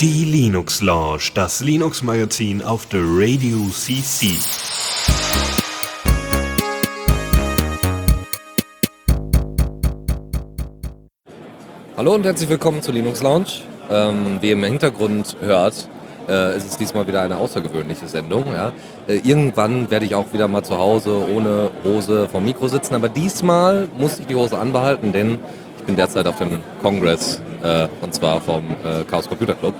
Die Linux Lounge, das Linux Magazin auf der Radio CC. Hallo und herzlich willkommen zur Linux Lounge. Ähm, wie ihr im Hintergrund hört, äh, ist es diesmal wieder eine außergewöhnliche Sendung. Ja. Äh, irgendwann werde ich auch wieder mal zu Hause ohne Hose vom Mikro sitzen, aber diesmal muss ich die Hose anbehalten, denn ich bin derzeit auf dem Kongress äh, und zwar vom äh, Chaos Computer Club,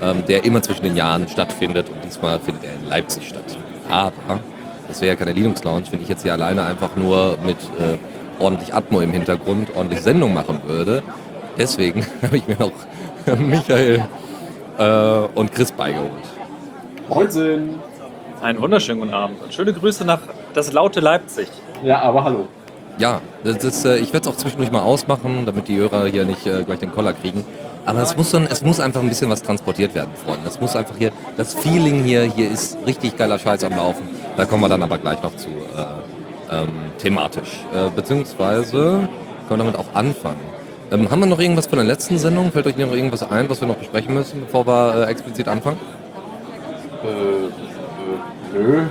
ähm, der immer zwischen den Jahren stattfindet und diesmal findet er in Leipzig statt. Aber das wäre ja keine Linux Lounge, wenn ich jetzt hier alleine einfach nur mit äh, ordentlich Atmo im Hintergrund ordentlich Sendung machen würde. Deswegen habe ich mir noch Michael äh, und Chris beigeholt. Moin. Einen wunderschönen guten Abend und schöne Grüße nach das laute Leipzig. Ja, aber hallo. Ja, das ist, äh, ich werde es auch zwischendurch mal ausmachen, damit die Hörer hier nicht äh, gleich den Koller kriegen. Aber es muss, dann, es muss einfach ein bisschen was transportiert werden, Freunde. Es muss einfach hier, das Feeling hier, hier ist richtig geiler Scheiß am Laufen. Da kommen wir dann aber gleich noch zu äh, ähm, thematisch. Äh, beziehungsweise können wir damit auch anfangen. Ähm, haben wir noch irgendwas von der letzten Sendung? Fällt euch noch irgendwas ein, was wir noch besprechen müssen, bevor wir äh, explizit anfangen? Äh, äh, nö.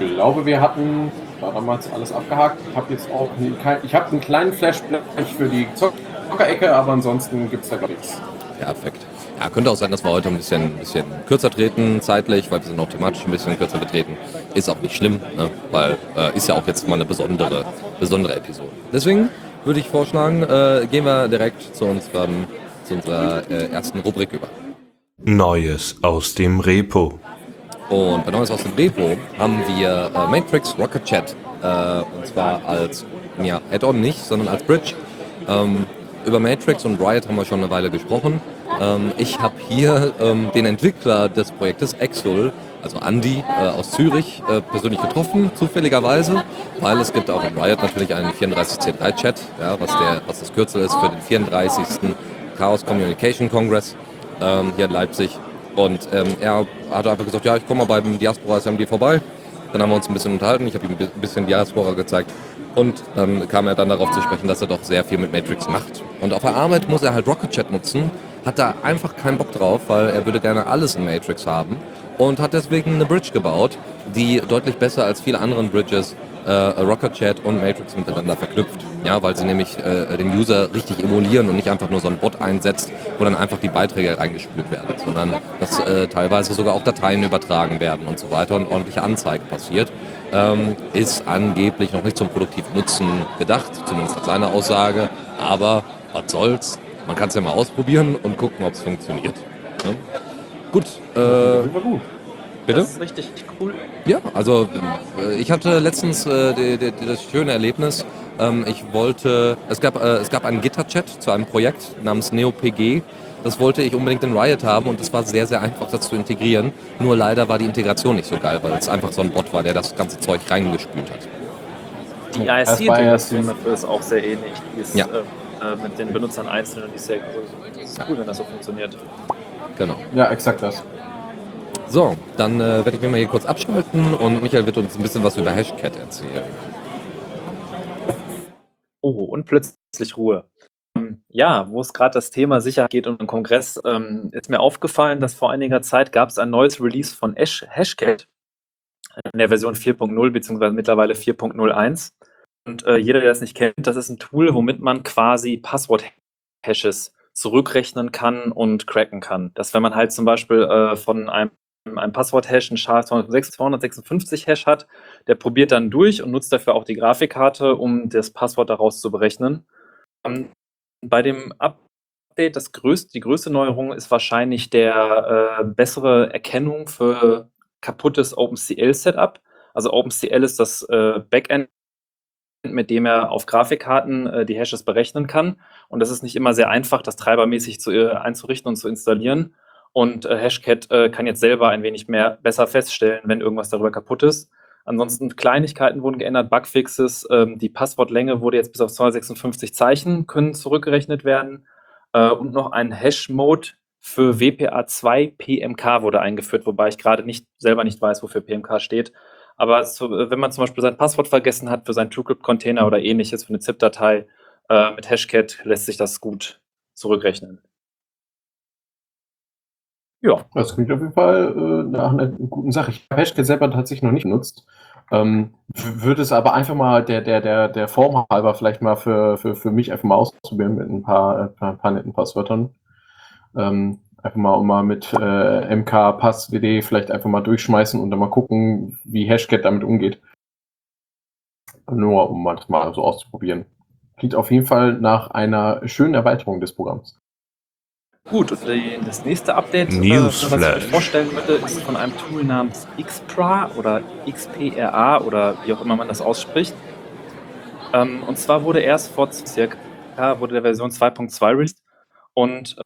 Ich glaube, wir hatten da damals alles abgehakt. Ich habe jetzt auch kein, ich habe einen kleinen Flashback für die Zockerecke, aber ansonsten gibt es da gar nichts. Ja, perfekt. Ja, könnte auch sein, dass wir heute ein bisschen, ein bisschen kürzer treten, zeitlich, weil wir sind auch thematisch ein bisschen kürzer betreten. Ist auch nicht schlimm, ne? weil äh, ist ja auch jetzt mal eine besondere, besondere Episode. Deswegen würde ich vorschlagen, äh, gehen wir direkt zu, unserem, zu unserer äh, ersten Rubrik über. Neues aus dem Repo. Und bei Neues aus dem Repo haben wir äh, Matrix Rocket Chat. Äh, und zwar als, ja, Add-on nicht, sondern als Bridge. Ähm, über Matrix und Riot haben wir schon eine Weile gesprochen. Ähm, ich habe hier ähm, den Entwickler des Projektes Exul, also Andy äh, aus Zürich, äh, persönlich getroffen, zufälligerweise, weil es gibt auch in Riot natürlich einen 34C3-Chat, ja, was, was das Kürzel ist für den 34. Chaos Communication Congress ähm, hier in Leipzig. Und ähm, er hat einfach gesagt, ja, ich komme mal beim Diaspora SMD vorbei. Dann haben wir uns ein bisschen unterhalten, ich habe ihm ein bisschen Diaspora gezeigt. Und dann kam er dann darauf zu sprechen, dass er doch sehr viel mit Matrix macht. Und auf der Arbeit muss er halt Rocket Chat nutzen, hat da einfach keinen Bock drauf, weil er würde gerne alles in Matrix haben und hat deswegen eine Bridge gebaut, die deutlich besser als viele anderen Bridges äh, Rocket Chat und Matrix miteinander verknüpft. Ja, weil sie nämlich äh, den User richtig emulieren und nicht einfach nur so ein Bot einsetzt, wo dann einfach die Beiträge reingespült werden, sondern dass äh, teilweise sogar auch Dateien übertragen werden und so weiter und ordentliche Anzeige passiert. Ähm, ist angeblich noch nicht zum produktiven Nutzen gedacht, zumindest nach seiner Aussage. Aber was soll's? Man kann es ja mal ausprobieren und gucken, ob es funktioniert. Ne? Gut. Äh. Bitte? Das ist richtig cool. Ja, also äh, ich hatte letztens äh, die, die, die, das schöne Erlebnis. Ähm, ich wollte, es gab, äh, es gab einen Gitter-Chat zu einem Projekt namens NeoPG. Das wollte ich unbedingt in Riot haben und es war sehr, sehr einfach, das zu integrieren. Nur leider war die Integration nicht so geil, weil es einfach so ein Bot war, der das ganze Zeug reingespült hat. Die ISC-Integration ist auch sehr ähnlich. Die ist Ja. äh, äh, mit den Benutzern einzeln und die ist sehr das ist cool, wenn das so funktioniert. Genau. Ja, exakt das. So, dann äh, werde ich mir mal hier kurz abschalten und Michael wird uns ein bisschen was über Hashcat erzählen. Oh, und plötzlich Ruhe. Ähm, Ja, wo es gerade das Thema Sicherheit geht und im Kongress, ähm, ist mir aufgefallen, dass vor einiger Zeit gab es ein neues Release von Ash Hashcat in der Version 4.0 beziehungsweise mittlerweile 4.01. Und äh, jeder, der das nicht kennt, das ist ein Tool, womit man quasi Passwort-Hashes zurückrechnen kann und cracken kann. Dass wenn man halt zum Beispiel äh, von einem, einem Passwort-Hash einen SHA-256-Hash hat, der probiert dann durch und nutzt dafür auch die Grafikkarte, um das Passwort daraus zu berechnen. Ähm, bei dem Update, das größte, die größte Neuerung ist wahrscheinlich der äh, bessere Erkennung für kaputtes OpenCL-Setup. Also OpenCL ist das äh, Backend, mit dem er auf Grafikkarten äh, die Hashes berechnen kann. Und das ist nicht immer sehr einfach, das treibermäßig zu, äh, einzurichten und zu installieren. Und äh, Hashcat äh, kann jetzt selber ein wenig mehr besser feststellen, wenn irgendwas darüber kaputt ist. Ansonsten Kleinigkeiten wurden geändert, Bugfixes, ähm, die Passwortlänge wurde jetzt bis auf 256 Zeichen können zurückgerechnet werden. Äh, und noch ein Hash-Mode für WPA2 PMK wurde eingeführt, wobei ich gerade nicht selber nicht weiß, wofür PMK steht. Aber so, äh, wenn man zum Beispiel sein Passwort vergessen hat für seinen TrueCrypt-Container oder ähnliches für eine ZIP-Datei, Äh, mit Hashcat lässt sich das gut zurückrechnen. Ja. Das klingt auf jeden Fall äh, nach einer guten Sache. Ich habe Hashcat selber tatsächlich noch nicht genutzt. Ähm, würde es aber einfach mal der, der, der, der Form halber vielleicht mal für, für, für mich einfach mal ausprobieren mit ein paar, äh, ein paar netten Passwörtern. Ähm, einfach mal, mal mit äh, MK Pass WD vielleicht einfach mal durchschmeißen und dann mal gucken, wie Hashcat damit umgeht. Nur um mal das mal so auszuprobieren. Klingt auf jeden Fall nach einer schönen Erweiterung des Programms. Gut, und das nächste Update, äh, was ich euch vorstellen möchte, ist von einem Tool namens Xpra oder XPRA oder wie auch immer man das ausspricht. Ähm, und zwar wurde erst vor circa wurde der Version 2.2 released und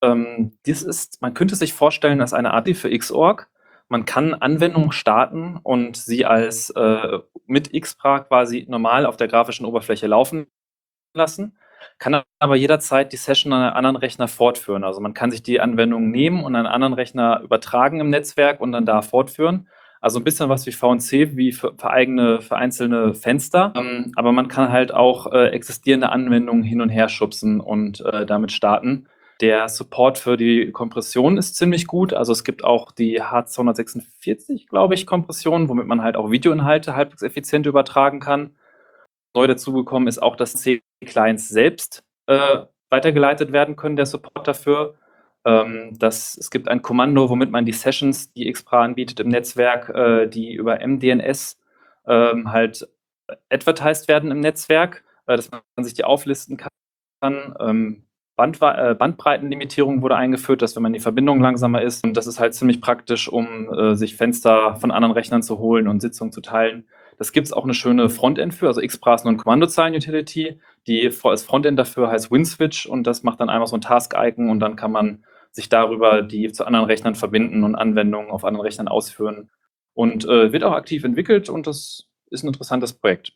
ähm, dies ist, man könnte sich vorstellen, als eine Art für Xorg. Man kann Anwendungen starten und sie als äh, mit Xpra quasi normal auf der grafischen Oberfläche laufen lassen, kann aber jederzeit die Session an einen anderen Rechner fortführen. Also man kann sich die Anwendung nehmen und an einen anderen Rechner übertragen im Netzwerk und dann da fortführen. Also ein bisschen was wie VNC, wie für, für eigene, für einzelne Fenster. Ähm, aber man kann halt auch äh, existierende Anwendungen hin und her schubsen und äh, damit starten. Der Support für die Kompression ist ziemlich gut. Also es gibt auch die H246, glaube ich, Kompression, womit man halt auch Videoinhalte halbwegs effizient übertragen kann. Neu dazugekommen ist auch, dass C-Clients selbst äh, weitergeleitet werden können, der Support dafür. Ähm, das, es gibt ein Kommando, womit man die Sessions, die Xpra anbietet im Netzwerk, äh, die über MDNS ähm, halt advertised werden im Netzwerk, äh, dass man sich die auflisten kann. Ähm, Band, äh, Bandbreitenlimitierung wurde eingeführt, dass wenn man die Verbindung langsamer ist, und das ist halt ziemlich praktisch, um äh, sich Fenster von anderen Rechnern zu holen und Sitzungen zu teilen. Das gibt es auch eine schöne Frontend für, also Xpra ist nur ein Kommandozeilen-Utility. Die als Frontend dafür heißt WinSwitch und das macht dann einfach so ein Task-Icon und dann kann man sich darüber die zu anderen Rechnern verbinden und Anwendungen auf anderen Rechnern ausführen. Und äh, wird auch aktiv entwickelt und das ist ein interessantes Projekt.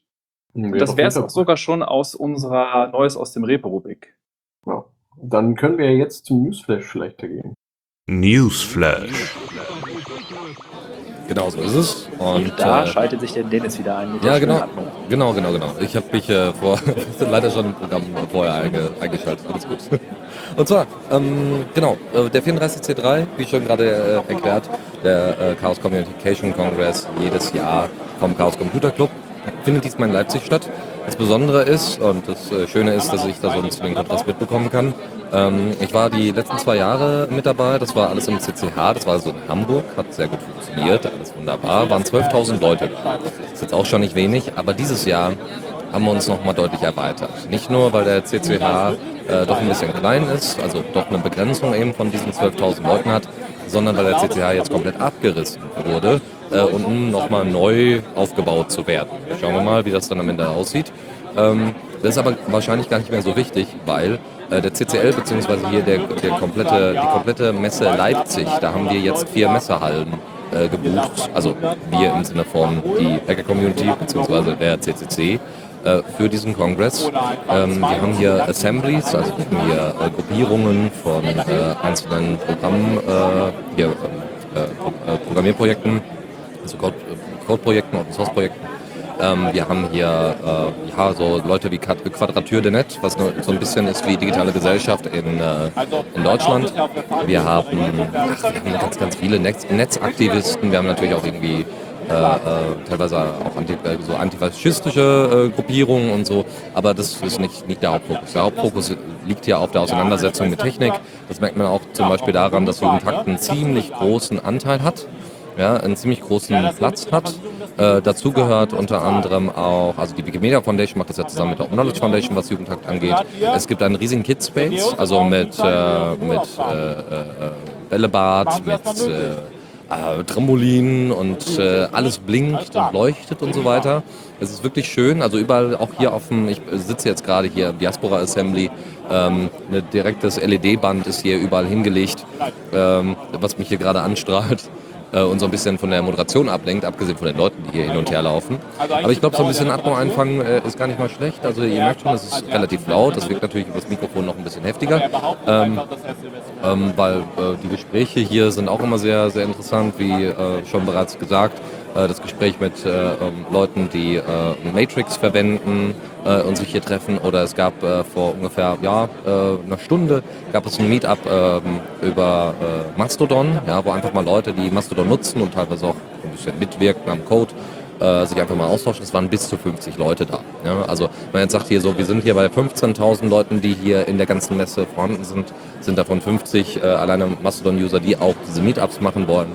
Ja, das wäre es auch sogar schon aus unserer Neues aus dem Repo-Rubrik. Ja. Dann können wir jetzt zum Newsflash vielleicht gehen. Newsflash. Genau so ist es. Und da äh, schaltet sich der Dennis wieder ein. ja, genau. Genau, genau, genau. Ich habe mich äh, vor, leider schon im Programm vorher einge, eingeschaltet. Alles gut. Und zwar, ähm, genau, äh, der 34C3, wie schon gerade äh, erklärt, der äh, Chaos Communication Congress jedes Jahr vom Chaos Computer Club findet diesmal in Leipzig statt. Das Besondere ist, und das äh, Schöne ist, dass ich da so ein bisschen den Kontrast mitbekommen kann, ähm, ich war die letzten zwei Jahre mit dabei, das war alles im CCH, das war so in Hamburg, hat sehr gut funktioniert, alles wunderbar, waren 12.000 Leute da. Das ist jetzt auch schon nicht wenig, aber dieses Jahr haben wir uns nochmal deutlich erweitert. Nicht nur, weil der CCH äh, doch ein bisschen klein ist, also doch eine Begrenzung eben von diesen 12.000 Leuten hat, sondern weil der CCH jetzt komplett abgerissen wurde äh, um nochmal neu aufgebaut zu werden. Schauen wir mal, wie das dann am Ende aussieht. Ähm, das ist aber wahrscheinlich gar nicht mehr so wichtig, weil äh, der CCL beziehungsweise hier der, der komplette, die komplette Messe Leipzig, da haben wir jetzt vier Messehallen äh, gebucht, also wir im Sinne von die Hacker Community beziehungsweise der CCC äh, für diesen Kongress. Ähm, wir haben hier Assemblies, also hier äh, Gruppierungen von äh, einzelnen Programm, äh, hier, Programmierprojekten, also Code-Projekten, Open-Source-Projekten ähm, wir haben hier äh, ja, so Leute wie Quadrature de Net, was so ein bisschen ist wie digitale Gesellschaft in, äh, in Deutschland. Wir haben, ach, wir haben ganz, ganz viele Netz Netzaktivisten. Wir haben natürlich auch irgendwie äh, äh, teilweise auch anti, äh, so antifaschistische äh, Gruppierungen und so, aber das ist nicht, nicht der Hauptfokus. Der Hauptfokus liegt ja auf der Auseinandersetzung mit Technik. Das merkt man auch zum Beispiel daran, dass Jugendhakt einen ziemlich großen Anteil hat ja, einen ziemlich großen Platz hat. Äh, dazu gehört unter anderem auch, also die Wikimedia Foundation macht das ja zusammen mit der Knowledge Foundation, was Jugendtakt angeht. Es gibt einen riesigen Kidspace, also mit, äh, mit äh, äh Bällebad, mit äh, äh, Trampolin und äh, alles blinkt und leuchtet und so weiter. Es ist wirklich schön, also überall, auch hier auf dem, ich sitze jetzt gerade hier im Diaspora Assembly, ähm, ein direktes LED-Band ist hier überall hingelegt, ähm, was mich hier gerade anstrahlt äh, und so ein bisschen von der Moderation ablenkt, abgesehen von den Leuten, die hier hin und her laufen. Aber ich glaube, so ein bisschen Atmo einfangen äh, ist gar nicht mal schlecht. Also ihr merkt schon, es ist relativ laut, das wirkt natürlich über das Mikrofon noch ein bisschen heftiger, ähm, ähm, weil äh, die Gespräche hier sind auch immer sehr, sehr interessant, wie äh, schon bereits gesagt. Äh, das Gespräch mit äh, ähm, Leuten, die äh, Matrix verwenden und sich hier treffen. Oder es gab vor ungefähr ja, einer Stunde gab es ein Meetup ähm, über Mastodon, ja, wo einfach mal Leute, die Mastodon nutzen und teilweise auch ein bisschen mitwirken am Code, sich einfach mal austauschen. Es waren bis zu 50 Leute da. Ja? Also wenn man jetzt sagt hier so, wir sind hier bei 15.000 Leuten, die hier in der ganzen Messe vorhanden sind, sind davon 50 äh, alleine Mastodon-User, die auch diese Meetups machen wollen,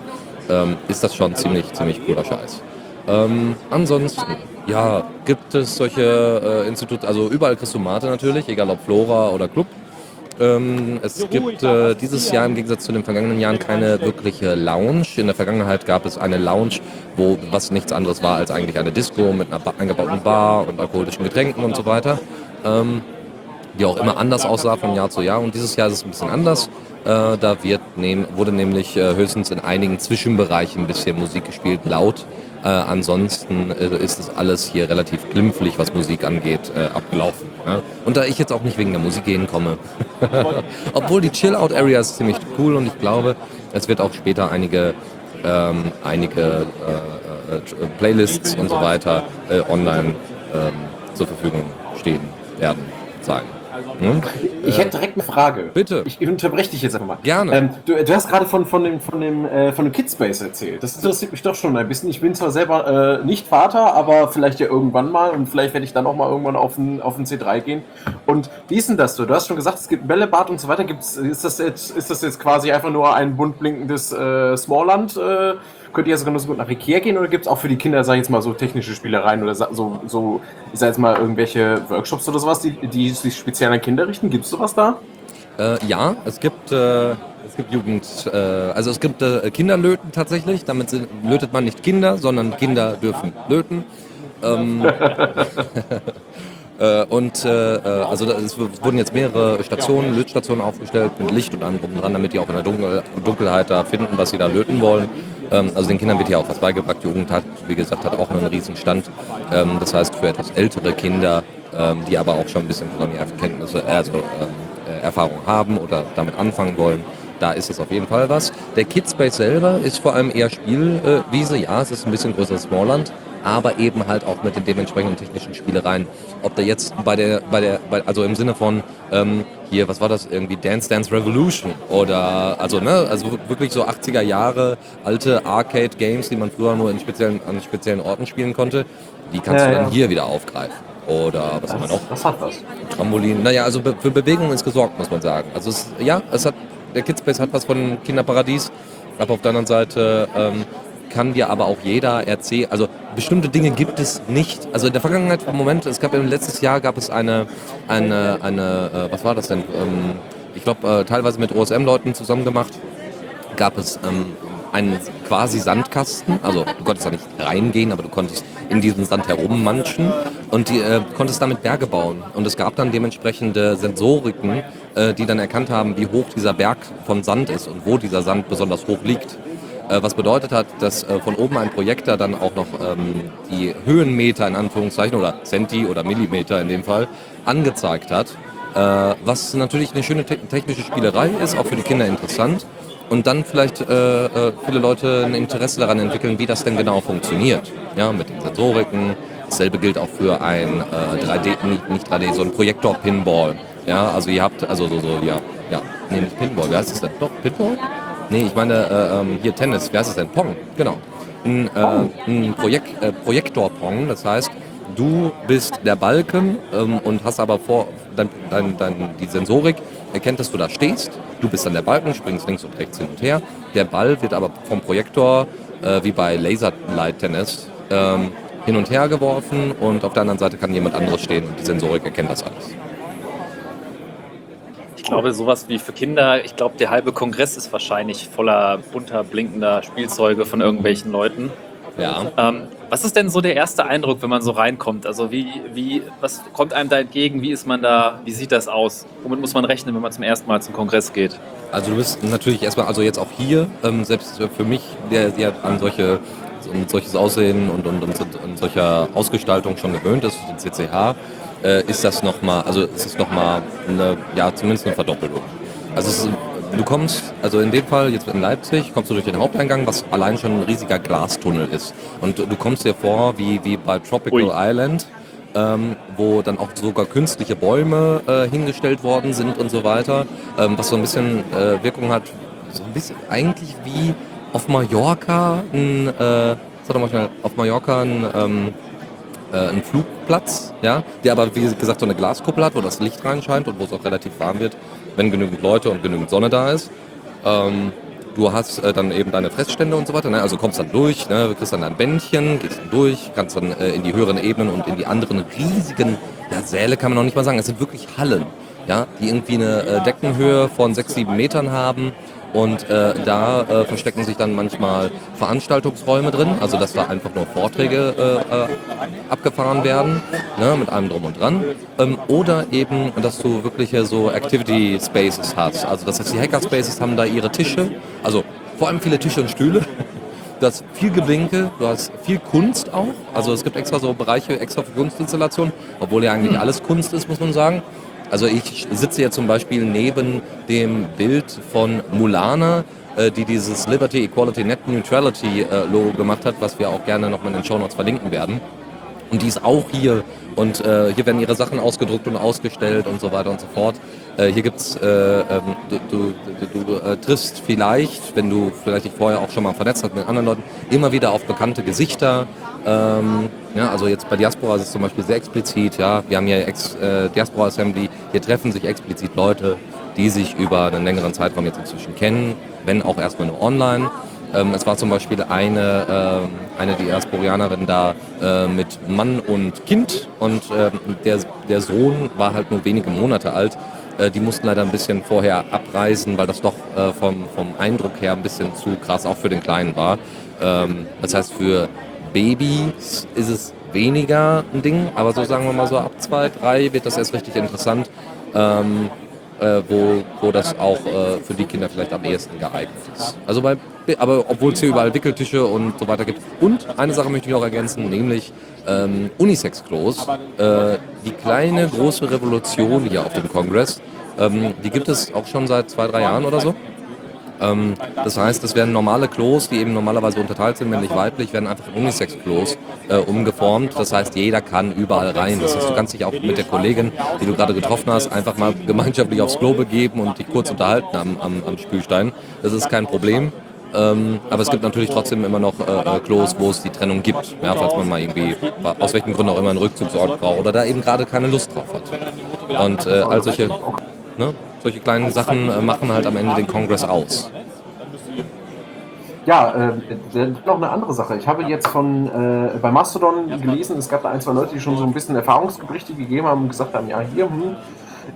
ähm, ist das schon ziemlich, ziemlich cooler Scheiß. Ähm, ansonsten, ja, gibt es solche äh, Institute, also überall kriegst du Mate natürlich, egal ob Flora oder Club. Ähm, es gibt äh, dieses Jahr im Gegensatz zu den vergangenen Jahren keine wirkliche Lounge. In der Vergangenheit gab es eine Lounge, wo was nichts anderes war als eigentlich eine Disco mit einer ba eingebauten Bar und alkoholischen Getränken und so weiter. Ähm, die auch immer anders aussah von Jahr zu Jahr. Und dieses Jahr ist es ein bisschen anders. Äh, da wird nehm, wurde nämlich äh, höchstens in einigen Zwischenbereichen ein bisschen Musik gespielt, laut. Äh, ansonsten äh, ist es alles hier relativ glimpflich, was Musik angeht, äh, abgelaufen. Ja? Und da ich jetzt auch nicht wegen der Musik gehen komme, obwohl die Chill-Out-Area ist ziemlich cool und ich glaube, es wird auch später einige, ähm, einige äh, Playlists und so weiter online ähm, zur Verfügung stehen werden, sein. Hm? Ich hätte direkt eine Frage. Bitte. Ich unterbreche dich jetzt einfach mal. Gerne. Ähm, du, du hast gerade von, von dem, von dem, äh, von dem Kidspace erzählt. Das interessiert mich doch schon ein bisschen. Ich bin zwar selber äh, nicht Vater, aber vielleicht ja irgendwann mal und vielleicht werde ich dann auch mal irgendwann auf ein, auf ein C3 gehen. Und wie ist denn das so? Du hast schon gesagt, es gibt Bällebad und so weiter. Gibt's, ist, das jetzt, ist das jetzt quasi einfach nur ein bunt blinkendes äh, Smallland? Äh, könnt ihr sogar nur so gut nach Ikea gehen oder gibt es auch für die Kinder, sag ich jetzt mal, so technische Spielereien oder so, so ich sag jetzt mal, irgendwelche Workshops oder sowas, die, die sich speziell an Kinder richten? Gibt es sowas da? Äh, ja, es gibt, äh, es gibt Jugend, äh, also es gibt äh, Kinderlöten tatsächlich. Damit sind, lötet man nicht Kinder, sondern Kinder dürfen löten. Ähm, äh, und äh, äh, also es wurden jetzt mehrere Stationen, Lötstationen aufgestellt mit Licht und allem drum dran, damit die auch in der Dunkel Dunkelheit da finden, was sie da löten wollen. Ähm, also den Kindern wird hier auch was beigebracht. Die Jugend hat, wie gesagt, hat auch einen riesen Stand. Ähm, das heißt, für etwas ältere Kinder, ähm, die aber auch schon ein bisschen Programmierkenntnisse, also ähm, äh, Erfahrung haben oder damit anfangen wollen, da ist es auf jeden Fall was. Der Kidspace selber ist vor allem eher Spielwiese. Ja, es ist ein bisschen größeres Smallland, aber eben halt auch mit den dementsprechenden technischen Spielereien. Ob da jetzt bei der, bei der, bei, also im Sinne von ähm, hier, was war das irgendwie Dance Dance Revolution oder also ne, also wirklich so 80er Jahre alte Arcade Games, die man früher nur in speziellen an speziellen Orten spielen konnte, die kannst Ja, du dann ja. hier wieder aufgreifen. Oder was haben wir noch? Das hat was. Trampolin. Naja, also für Bewegung ist gesorgt, muss man sagen. Also es, ja, es hat, der Kidspace hat was von Kinderparadies, aber auf der anderen Seite ähm, kann dir aber auch jeder erzählen, also bestimmte Dinge gibt es nicht. Also in der Vergangenheit, im Moment, es gab im letztes Jahr gab es eine, eine, eine äh, was war das denn? Ähm, ich glaube, äh, teilweise mit OSM-Leuten zusammen gemacht, gab es ähm, einen quasi Sandkasten. Also du konntest da nicht reingehen, aber du konntest in diesem Sand herummanschen und die, äh, konntest damit Berge bauen. Und es gab dann dementsprechende Sensoriken, äh, die dann erkannt haben, wie hoch dieser Berg von Sand ist und wo dieser Sand besonders hoch liegt. Äh, was bedeutet hat, dass äh, von oben ein Projektor dann auch noch ähm, die Höhenmeter in Anführungszeichen oder Centi oder Millimeter in dem Fall angezeigt hat. Äh, was natürlich eine schöne te technische Spielerei ist, auch für die Kinder interessant. Und dann vielleicht viele Leute ein Interesse daran entwickeln, wie das denn genau funktioniert. Ja, mit den Sensoriken. Dasselbe gilt auch für ein äh, 3D, nicht, nicht 3D, so ein Projektor-Pinball. Ja, also ihr habt, also so, so, ja, ja, nee, nicht Pinball, wie heißt es denn? Doch, Pinball? Nee, ich meine äh, ähm, hier Tennis, wie heißt es denn? Pong, genau. Ein, äh, ein Projekt, äh, Projektor-Pong, das heißt, du bist der Balken ähm, und hast aber vor, dein, dein, dein, die Sensorik erkennt, dass du da stehst. Du bist dann der Balken, springst links und rechts hin und her. Der Ball wird aber vom Projektor, äh, wie bei Laserlight-Tennis, ähm, hin und her geworfen und auf der anderen Seite kann jemand anderes stehen und die Sensorik erkennt das alles. Ich glaube, sowas wie für Kinder, ich glaube, der halbe Kongress ist wahrscheinlich voller bunter, blinkender Spielzeuge von irgendwelchen Leuten. Ja. Ähm, was ist denn so der erste Eindruck, wenn man so reinkommt? Also wie, wie, was kommt einem da entgegen? Wie ist man da? Wie sieht das aus? Womit muss man rechnen, wenn man zum ersten Mal zum Kongress geht? Also du bist natürlich erstmal, also jetzt auch hier, ähm, selbst für mich, der, der an solche und solches Aussehen und, und, und, und solcher Ausgestaltung schon gewöhnt ist, den CCH, äh, ist das nochmal, also es ist nochmal eine, ja, zumindest eine Verdoppelung. Also es ist du kommst, also in dem Fall jetzt in Leipzig, kommst du durch den Haupteingang, was allein schon ein riesiger Glastunnel ist. Und du kommst dir vor wie, wie bei Tropical Ui. Island, ähm, wo dann auch sogar künstliche Bäume äh, hingestellt worden sind und so weiter, ähm, was so ein bisschen äh, Wirkung hat, so ein bisschen eigentlich wie auf Mallorca ein, äh, sag doch mal schnell, auf Mallorca ein, ähm, äh, ein Flugplatz, ja, der aber wie gesagt so eine Glaskuppel hat, wo das Licht reinscheint und wo es auch relativ warm wird, wenn genügend Leute und genügend Sonne da ist. Ähm, du hast äh, dann eben deine Fressstände und so weiter, ne? also kommst dann durch, ne? kriegst dann dein Bändchen, gehst dann durch, kannst dann äh, in die höheren Ebenen und in die anderen riesigen ja, Säle kann man noch nicht mal sagen, es sind wirklich Hallen, ja, die irgendwie eine äh, Deckenhöhe von sechs, sieben Metern haben. Und äh, da äh, verstecken sich dann manchmal Veranstaltungsräume drin, also dass da einfach nur Vorträge äh, äh, abgefahren werden, ne, mit allem drum und dran. Ähm, oder eben, dass du wirkliche so Activity Spaces hast. Also das heißt, die Hackerspaces haben da ihre Tische, also vor allem viele Tische und Stühle. Du hast viel Geblinke, du hast viel Kunst auch. Also es gibt extra so Bereiche extra für Kunstinstallationen, obwohl ja eigentlich alles Kunst ist, muss man sagen. Also ich sitze jetzt zum Beispiel neben dem Bild von Mulana, äh, die dieses Liberty, Equality, Net Neutrality äh, Logo gemacht hat, was wir auch gerne nochmal in den Show Notes verlinken werden. Und die ist auch hier und äh, hier werden ihre Sachen ausgedruckt und ausgestellt und so weiter und so fort. Äh, hier gibt's, äh, ähm, du, du, du, äh, triffst vielleicht, wenn du vielleicht dich vorher auch schon mal vernetzt hast mit anderen Leuten, immer wieder auf bekannte Gesichter. Ähm, ja, also jetzt bei Diaspora ist es zum Beispiel sehr explizit. Ja, wir haben hier Ex, äh, Diaspora Assembly. Hier treffen sich explizit Leute, die sich über einen längeren Zeitraum jetzt inzwischen kennen, wenn auch erstmal nur online. Ähm, es war zum Beispiel eine, äh, eine Diasporianerin da äh, mit Mann und Kind und äh, der, der Sohn war halt nur wenige Monate alt. Äh, die mussten leider ein bisschen vorher abreisen, weil das doch äh, vom, vom Eindruck her ein bisschen zu krass auch für den Kleinen war. Ähm, das heißt, für Babys ist es weniger ein Ding, aber so sagen wir mal so ab zwei, drei wird das erst richtig interessant. Ähm, äh, wo, wo das auch äh, für die Kinder vielleicht am ehesten geeignet ist. Also bei, aber obwohl es hier überall Wickeltische und so weiter gibt. Und eine Sache möchte ich noch ergänzen, nämlich ähm, Unisex-Klos. Äh, die kleine große Revolution hier auf dem Kongress, ähm, die gibt es auch schon seit zwei, drei Jahren oder so. Ähm, das heißt, es werden normale Klos, die eben normalerweise unterteilt sind, männlich-weiblich, werden einfach in Unisex-Klos äh, umgeformt. Das heißt, jeder kann überall rein. Das heißt, du kannst dich auch mit der Kollegin, die du gerade getroffen hast, einfach mal gemeinschaftlich aufs Klo begeben und dich kurz unterhalten am, am, am Spülstein. Das ist kein Problem. Ähm, aber es gibt natürlich trotzdem immer noch äh, äh, Klos, wo es die Trennung gibt. Ja, falls man mal irgendwie, aus welchen Gründen auch immer, einen Rückzugsort braucht oder da eben gerade keine Lust drauf hat. Und äh, all solche, ne, solche kleinen Sachen äh, machen halt am Ende den Kongress aus. Ja, äh, noch eine andere Sache. Ich habe jetzt von äh, bei Mastodon gelesen, es gab da ein, zwei Leute, die schon so ein bisschen Erfahrungsberichte gegeben haben und gesagt haben, ja, hier, hm,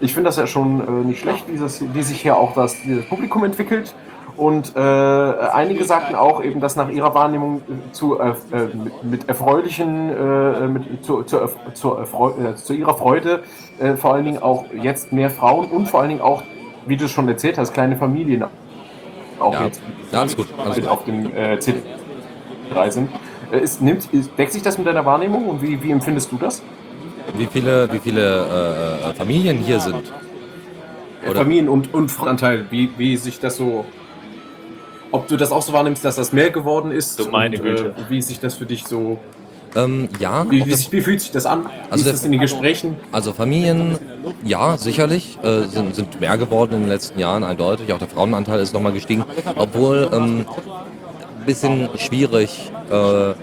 ich finde das ja schon äh, nicht schlecht, wie, das, wie sich hier auch das, dieses Publikum entwickelt. Und äh, einige sagten auch eben, dass nach ihrer Wahrnehmung zu, äh, mit, mit erfreulichen, äh, mit, zu, zu, zu, äh, zu ihrer Freude äh, vor allen Dingen auch jetzt mehr Frauen und vor allen Dingen auch, wie du schon erzählt hast, kleine Familien auch Ja, jetzt ja, alles gut. Alles mit gut. auf dem äh, CD3 sind. Äh, ist, nimmt, ist, deckt sich das mit deiner Wahrnehmung und wie, wie empfindest du das? Wie viele, wie viele äh, äh, Familien hier sind? Oder- Familien- und, und Frauenanteil, wie, wie sich das so. Ob du das auch so wahrnimmst, dass das mehr geworden ist? Du meine und, Güte. Äh, wie sich das für dich so. Ähm, ja, Wie, wie, das, sich- wie fühlt sich das an? Wie Also ist der- das in den Gesprächen? also Familien, ja, sicherlich, äh, sind, sind mehr geworden in den letzten Jahren, eindeutig. Auch der Frauenanteil ist nochmal gestiegen, obwohl ähm, ein bisschen schwierig äh,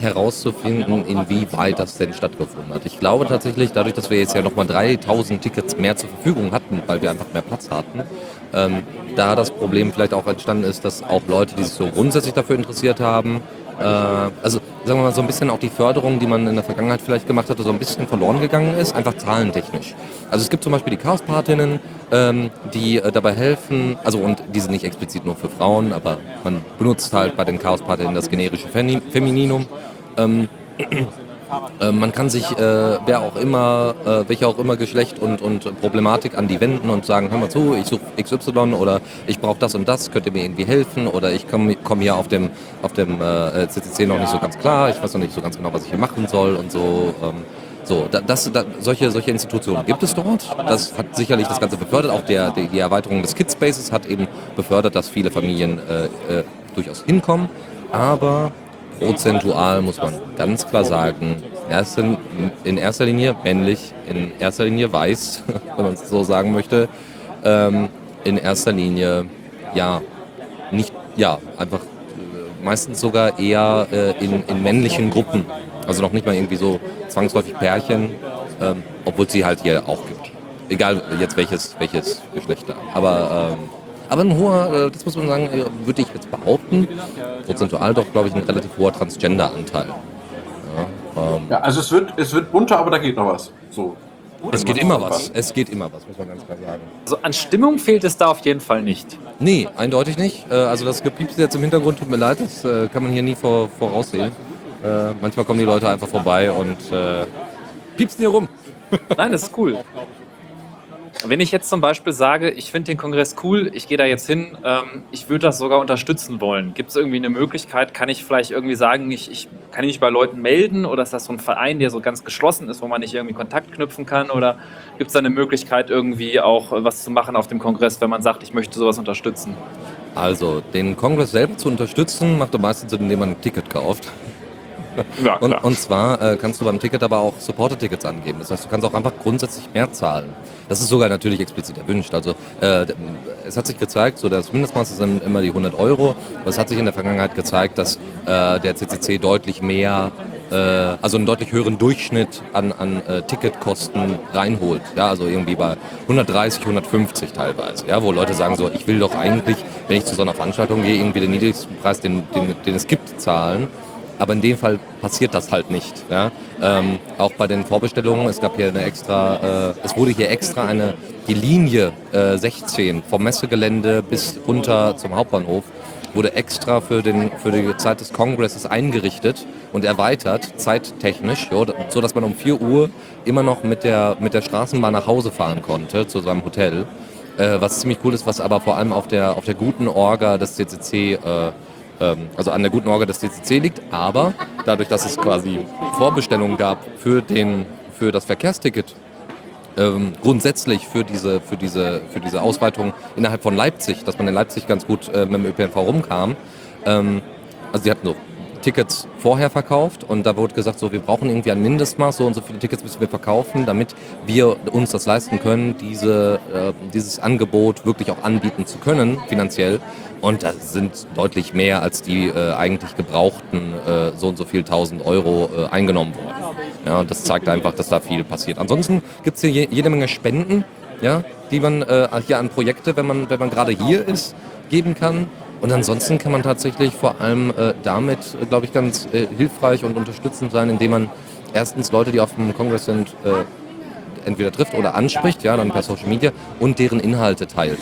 herauszufinden, inwieweit das denn stattgefunden hat. Ich glaube tatsächlich, dadurch, dass wir jetzt ja nochmal 3000 Tickets mehr zur Verfügung hatten, weil wir einfach mehr Platz hatten, ähm, da das Problem vielleicht auch entstanden ist, dass auch Leute, die sich so grundsätzlich dafür interessiert haben, äh, also sagen wir mal so ein bisschen auch die Förderung, die man in der Vergangenheit vielleicht gemacht hatte, so ein bisschen verloren gegangen ist, einfach zahlentechnisch. Also es gibt zum Beispiel die Chaospatinnen, ähm, die äh, dabei helfen, also und die sind nicht explizit nur für Frauen, aber man benutzt halt bei den Chaospatinnen das generische Femi- Femininum. Ähm, äh, man kann sich, äh, wer auch immer, äh, welcher auch immer Geschlecht und, und Problematik an die wenden und sagen, hör mal zu, ich suche XY oder ich brauche das und das, könnt ihr mir irgendwie helfen oder ich komme komm hier auf dem, auf dem äh, CCC noch nicht so ganz klar, ich weiß noch nicht so ganz genau, was ich hier machen soll und so. Ähm, So, da, das, da, solche, solche Institutionen gibt es dort. Das hat sicherlich das Ganze befördert. Auch der, die, Erweiterung des Kids Spaces hat eben befördert, dass viele Familien äh, äh, durchaus hinkommen. Aber prozentual muss man ganz klar sagen, in erster Linie männlich, in erster Linie weiß, wenn man es so sagen möchte. Ähm, in erster Linie, ja, nicht, ja, einfach äh, meistens sogar eher äh, in, in männlichen Gruppen. Also noch nicht mal irgendwie so zwangsläufig Pärchen, ähm, obwohl sie halt hier auch gibt. Egal jetzt welches, welches Geschlechter. Aber, ähm, aber ein hoher, äh, das muss man sagen, äh, würde ich jetzt behaupten, prozentual doch, glaube ich, ein relativ hoher Transgender-Anteil. Ja, ähm, ja, also es wird, es wird bunter, aber da geht noch was. So. Es geht immer was. Es geht immer was, muss man ganz klar sagen. Also an Stimmung fehlt es da auf jeden Fall nicht. Nee, eindeutig nicht. Äh, also das Gepiepste jetzt im Hintergrund tut mir leid, das kann man hier nie vor, voraussehen. Manchmal kommen die Leute einfach vorbei und äh, piepsen hier rum. Nein, das ist cool. Wenn ich jetzt zum Beispiel sage, ich finde den Kongress cool, ich gehe da jetzt hin, ähm, ich würde das sogar unterstützen wollen. Gibt es irgendwie eine Möglichkeit? Kann ich vielleicht irgendwie sagen, ich, ich kann mich bei Leuten melden oder ist das so ein Verein, der so ganz geschlossen ist, wo man nicht irgendwie Kontakt knüpfen kann? Oder gibt es da eine Möglichkeit, irgendwie auch was zu machen auf dem Kongress, wenn man sagt, ich möchte sowas unterstützen? Also, den Kongress selber zu unterstützen, macht am meisten Sinn, indem man ein Ticket kauft. Ja, und, und, zwar äh, kannst du beim Ticket aber auch Supporter-Tickets angeben. Das heißt, du kannst auch einfach grundsätzlich mehr zahlen. Das ist sogar natürlich explizit erwünscht. Also äh, es hat sich gezeigt, so das Mindestmaß sind immer die 100 Euro. Aber es hat sich in der Vergangenheit gezeigt, dass äh, der CCC deutlich mehr äh, also einen deutlich höheren Durchschnitt an, an äh, Ticketkosten reinholt. Ja, also irgendwie bei 130, 150 teilweise. Ja, wo Leute sagen so, ich will doch eigentlich, wenn ich zu so einer Veranstaltung gehe, irgendwie den niedrigsten Preis, den, den, den es gibt, zahlen. Aber in dem Fall passiert das halt nicht. Ja? Ähm, auch bei den Vorbestellungen, es gab hier eine extra, äh, es wurde hier extra eine, die Linie äh, 16 vom Messegelände bis runter zum Hauptbahnhof wurde extra für, den, für die Zeit des Kongresses eingerichtet und erweitert, zeittechnisch, jo, so dass man um 4 Uhr immer noch mit der, mit der Straßenbahn nach Hause fahren konnte, zu seinem Hotel. Äh, was ziemlich cool ist, was aber vor allem auf der, auf der guten Orga des CCC äh, ähm, also an der guten Orga des DCC liegt, aber dadurch, dass es quasi Vorbestellungen gab für, den, für das Verkehrsticket, ähm, grundsätzlich für diese, für, diese, für diese Ausweitung innerhalb von Leipzig, dass man in Leipzig ganz gut äh, mit dem ÖPNV rumkam. Ähm, also sie hatten so Tickets vorher verkauft und da wurde gesagt, so wir brauchen irgendwie ein Mindestmaß, so und so viele Tickets müssen wir verkaufen, damit wir uns das leisten können, diese, äh, dieses Angebot wirklich auch anbieten zu können, finanziell. Und das sind deutlich mehr als die äh, eigentlich gebrauchten äh, so und so viel tausend Euro äh, eingenommen worden. Ja, das zeigt einfach, dass da viel passiert. Ansonsten gibt es hier je, jede Menge Spenden, ja, die man äh, hier an Projekte, wenn man, wenn man gerade hier ist, geben kann. Und ansonsten kann man tatsächlich vor allem äh, damit, äh, glaube ich, ganz äh, hilfreich und unterstützend sein, indem man erstens Leute, die auf dem Kongress sind, äh, entweder trifft oder anspricht, ja, dann per Social Media und deren Inhalte teilt.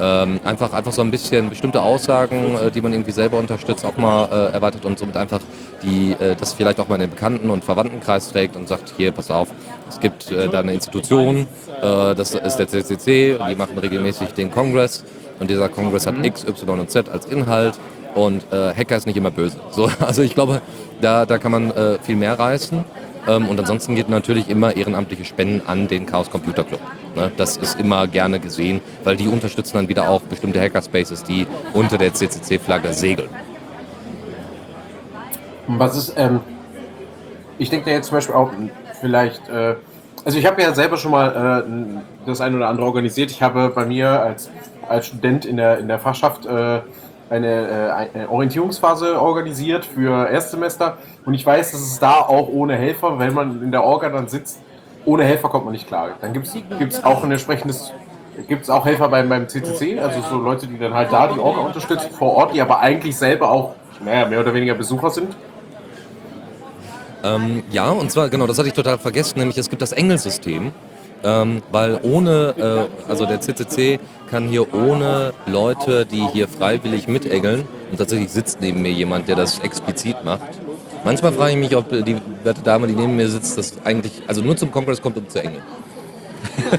Ähm, einfach, einfach so ein bisschen bestimmte Aussagen, äh, die man irgendwie selber unterstützt, auch mal äh, erweitert und somit einfach die, äh, das vielleicht auch mal in den Bekannten- und Verwandtenkreis trägt und sagt, hier, pass auf, es gibt äh, da eine Institution, äh, das ist der CCC, die machen regelmäßig den Kongress und dieser Kongress hat X, Y und Z als Inhalt und äh, Hacker ist nicht immer böse. So, also ich glaube, da, da kann man äh, viel mehr reißen. Ähm, und ansonsten geht natürlich immer ehrenamtliche Spenden an den Chaos Computer Club. Ne? Das ist immer gerne gesehen, weil die unterstützen dann wieder auch bestimmte Hackerspaces, die unter der CCC-Flagge segeln. Was ist, ähm, ich denke jetzt zum Beispiel auch vielleicht, äh, also ich habe ja selber schon mal äh, das eine oder andere organisiert. Ich habe bei mir als, als Student in der, in der Fachschaft äh, eine, äh, eine, Orientierungsphase organisiert für Erstsemester und ich weiß, dass es da auch ohne Helfer, wenn man in der Orga dann sitzt, ohne Helfer kommt man nicht klar. Dann gibt es auch ein entsprechendes, gibt es auch Helfer beim, beim CCC, also so Leute, die dann halt da die Orga unterstützen vor Ort, die aber eigentlich selber auch naja, mehr oder weniger Besucher sind. Ähm, ja, und zwar, genau, das hatte ich total vergessen, nämlich es gibt das Engelsystem. Ähm, weil ohne, äh, also der CCC kann hier ohne Leute, die hier freiwillig mitengeln, und tatsächlich sitzt neben mir jemand, der das explizit macht. Manchmal frage ich mich, ob die werte Dame, die neben mir sitzt, das eigentlich, also nur zum Kongress kommt, um zu engeln.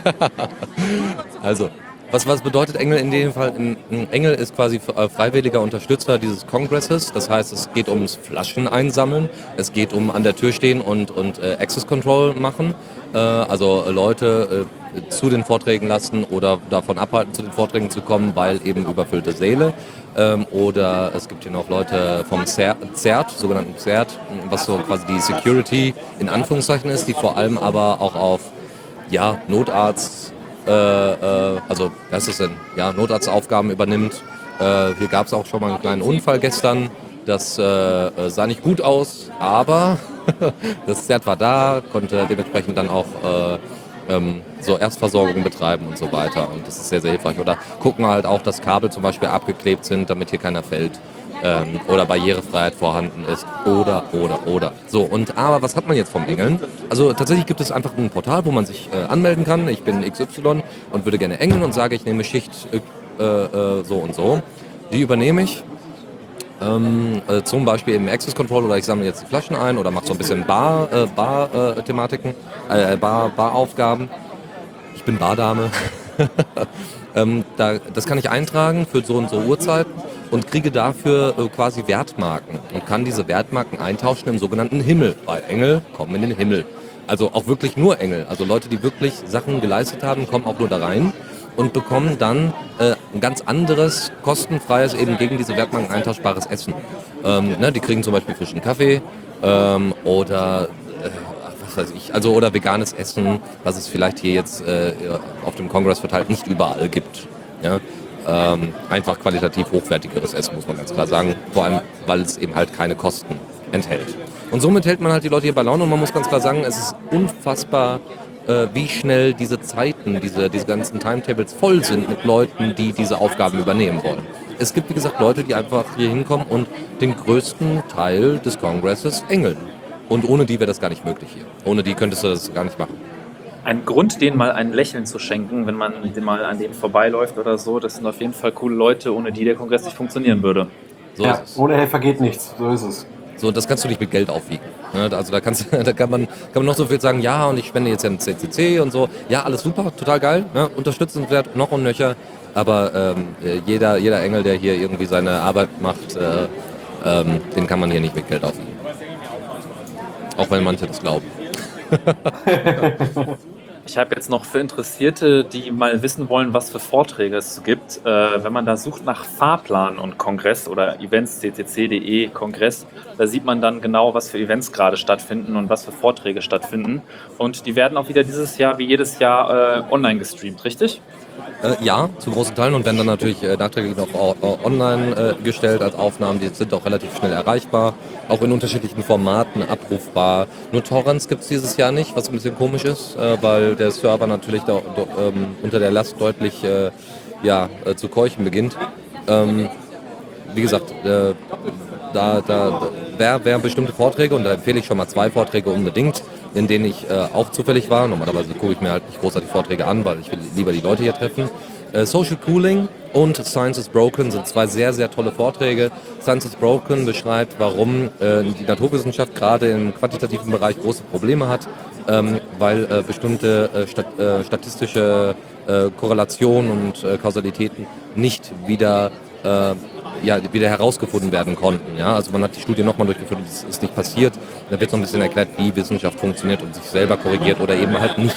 also, Was, was bedeutet Engel in dem Fall? Ein, Engel ist quasi äh, freiwilliger Unterstützer dieses Kongresses. Das heißt, es geht ums Flaschen einsammeln, es geht um an der Tür stehen und, und äh, Access Control machen. Äh, also Leute äh, zu den Vorträgen lassen oder davon abhalten, zu den Vorträgen zu kommen, weil eben überfüllte Säle. Ähm, oder es gibt hier noch Leute vom CERT, sogenannten CERT, was so quasi die Security in Anführungszeichen ist, die vor allem aber auch auf ja, Notarzt, äh, äh, also was ist denn, ja, Notarztaufgaben übernimmt. Äh, hier gab es auch schon mal einen kleinen Unfall gestern. Das äh, sah nicht gut aus, aber das Zert war da, konnte dementsprechend dann auch äh, ähm, so Erstversorgung betreiben und so weiter. Und das ist sehr, sehr hilfreich. Oder gucken halt auch, dass Kabel zum Beispiel abgeklebt sind, damit hier keiner fällt ähm, oder Barrierefreiheit vorhanden ist oder, oder, oder. So, und aber was hat man jetzt vom Engeln? Also tatsächlich gibt es einfach ein Portal, wo man sich äh, anmelden kann. Ich bin XY und würde gerne engeln und sage, ich nehme Schicht äh, äh, so und so. Die übernehme ich. Ähm, äh, zum Beispiel im Access Control oder ich sammle jetzt die Flaschen ein oder mache so ein bisschen Bar, äh, Bar äh, Thematiken, Bar, Baraufgaben. Ich bin Bardame. ähm, da, das kann ich eintragen für so und so Uhrzeiten und kriege dafür äh, quasi Wertmarken und kann diese Wertmarken eintauschen im sogenannten Himmel, weil Engel kommen in den Himmel. Also auch wirklich nur Engel. Also Leute, die wirklich Sachen geleistet haben, kommen auch nur da rein und bekommen dann äh, ein ganz anderes, kostenfreies, eben gegen diese Wertmarken eintauschbares Essen. Ähm, ne, die kriegen zum Beispiel frischen Kaffee ähm, oder äh, was weiß ich, also oder veganes Essen, was es vielleicht hier jetzt äh, auf dem Kongress verteilt nicht überall gibt. Ja? ähm, einfach qualitativ hochwertigeres Essen, muss man ganz klar sagen. Vor allem, weil es eben halt keine Kosten enthält. Und somit hält man halt die Leute hier bei Laune und man muss ganz klar sagen, es ist unfassbar, äh, wie schnell diese Zeiten, diese, diese ganzen Timetables voll sind mit Leuten, die diese Aufgaben übernehmen wollen. Es gibt, wie gesagt, Leute, die einfach hier hinkommen und den größten Teil des Kongresses engeln. Und ohne die wäre das gar nicht möglich hier. Ohne die könntest du das gar nicht machen ein Grund, denen mal ein Lächeln zu schenken, wenn man mal an denen vorbeiläuft oder so. Das sind auf jeden Fall coole Leute, ohne die der Kongress nicht funktionieren würde. So ja, ohne Helfer geht nichts. So ist es. So, das kannst du nicht mit Geld aufwiegen. Ne? Also da, kannst, da kann, man, kann man noch so viel sagen, ja, und ich spende jetzt ja ein CCC und so. Ja, alles super, total geil, ne? unterstützenswert, noch und nöcher. Aber ähm, jeder, jeder Engel, der hier irgendwie seine Arbeit macht, äh, ähm, den kann man hier nicht mit Geld aufwiegen. Auch wenn manche das glauben. Ich habe jetzt noch für Interessierte, die mal wissen wollen, was für Vorträge es gibt. Äh, wenn man da sucht nach Fahrplan und Kongress oder Events, ccc.de Kongress, da sieht man dann genau, was für Events gerade stattfinden und was für Vorträge stattfinden. Und die werden auch wieder dieses Jahr wie jedes Jahr äh, online gestreamt, richtig? Äh, ja, zu großen Teilen und werden dann natürlich äh, nachträglich noch online äh, gestellt als Aufnahmen. Die sind auch relativ schnell erreichbar, auch in unterschiedlichen Formaten abrufbar. Nur Torrents gibt es dieses Jahr nicht, was ein bisschen komisch ist, äh, weil der Server natürlich da, ähm, unter der Last deutlich äh, ja, äh, zu keuchen beginnt. Ähm, wie gesagt, da, da, da wer, wer bestimmte Vorträge, und da empfehle ich schon mal zwei Vorträge unbedingt, in denen ich äh, auch zufällig war. Normalerweise gucke ich mir halt nicht großartig Vorträge an, weil ich will lieber die Leute hier treffen. Äh, Social Cooling und Science is Broken sind zwei sehr, sehr tolle Vorträge. Science is Broken beschreibt, warum äh, die Naturwissenschaft gerade im quantitativen Bereich große Probleme hat, ähm, weil äh, bestimmte äh, stat äh, statistische Korrelationen und Kausalitäten nicht wieder ja, wieder herausgefunden werden konnten. Ja? Also man hat die Studie nochmal durchgeführt es ist nicht passiert. Da wird so ein bisschen erklärt, wie Wissenschaft funktioniert und sich selber korrigiert oder eben halt nicht.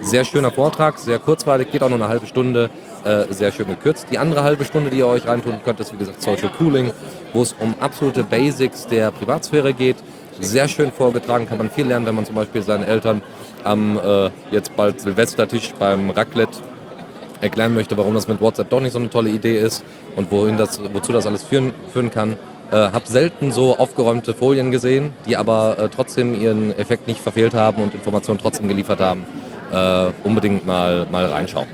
Sehr schöner Vortrag, sehr kurzweilig, geht auch nur eine halbe Stunde, äh, sehr schön gekürzt. Die andere halbe Stunde, die ihr euch reintun könnt, ist wie gesagt Social Cooling, wo es um absolute Basics der Privatsphäre geht. Sehr schön vorgetragen, kann man viel lernen, wenn man zum Beispiel seinen Eltern am äh, jetzt bald Silvestertisch beim Raclette erklären möchte, warum das mit WhatsApp doch nicht so eine tolle Idee ist und wohin das, wozu das alles führen, führen kann. Äh, habe selten so aufgeräumte Folien gesehen, die aber äh, trotzdem ihren Effekt nicht verfehlt haben und Informationen trotzdem geliefert haben. Äh, unbedingt mal, mal reinschauen.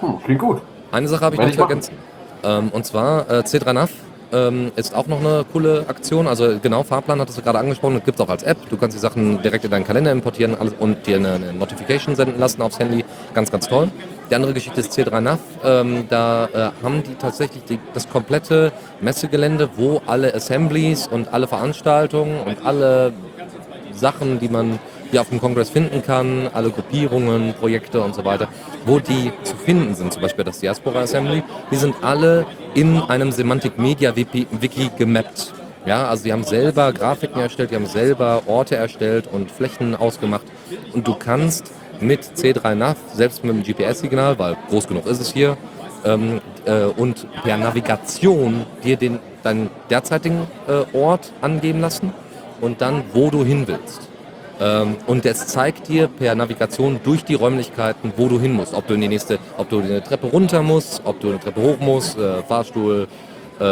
Hm, klingt gut. Eine Sache habe ich noch zu ergänzen. Ähm, und zwar äh, C3NAV ähm, ist auch noch eine coole Aktion. Also genau, Fahrplan hattest du gerade angesprochen, das gibt es auch als App. Du kannst die Sachen direkt in deinen Kalender importieren und dir eine, eine Notification senden lassen aufs Handy. Ganz, ganz toll. Die andere Geschichte ist C3NAV. Ähm, da äh, haben die tatsächlich die, das komplette Messegelände, wo alle Assemblies und alle Veranstaltungen und alle Sachen, die man die auf dem Kongress finden kann, alle Gruppierungen, Projekte und so weiter, wo die zu finden sind, zum Beispiel das Diaspora Assembly, die sind alle in einem Semantic Media Wiki gemappt. Ja, also die haben selber Grafiken erstellt, die haben selber Orte erstellt und Flächen ausgemacht und du kannst mit C3 Nav, selbst mit dem GPS-Signal, weil groß genug ist es hier, ähm, äh, und per Navigation dir den, deinen derzeitigen äh, Ort angeben lassen und dann, wo du hin willst. Ähm, und es zeigt dir per Navigation durch die Räumlichkeiten, wo du hin musst. Ob du in die nächste, ob du eine Treppe runter musst, ob du eine Treppe hoch musst, äh, Fahrstuhl, äh,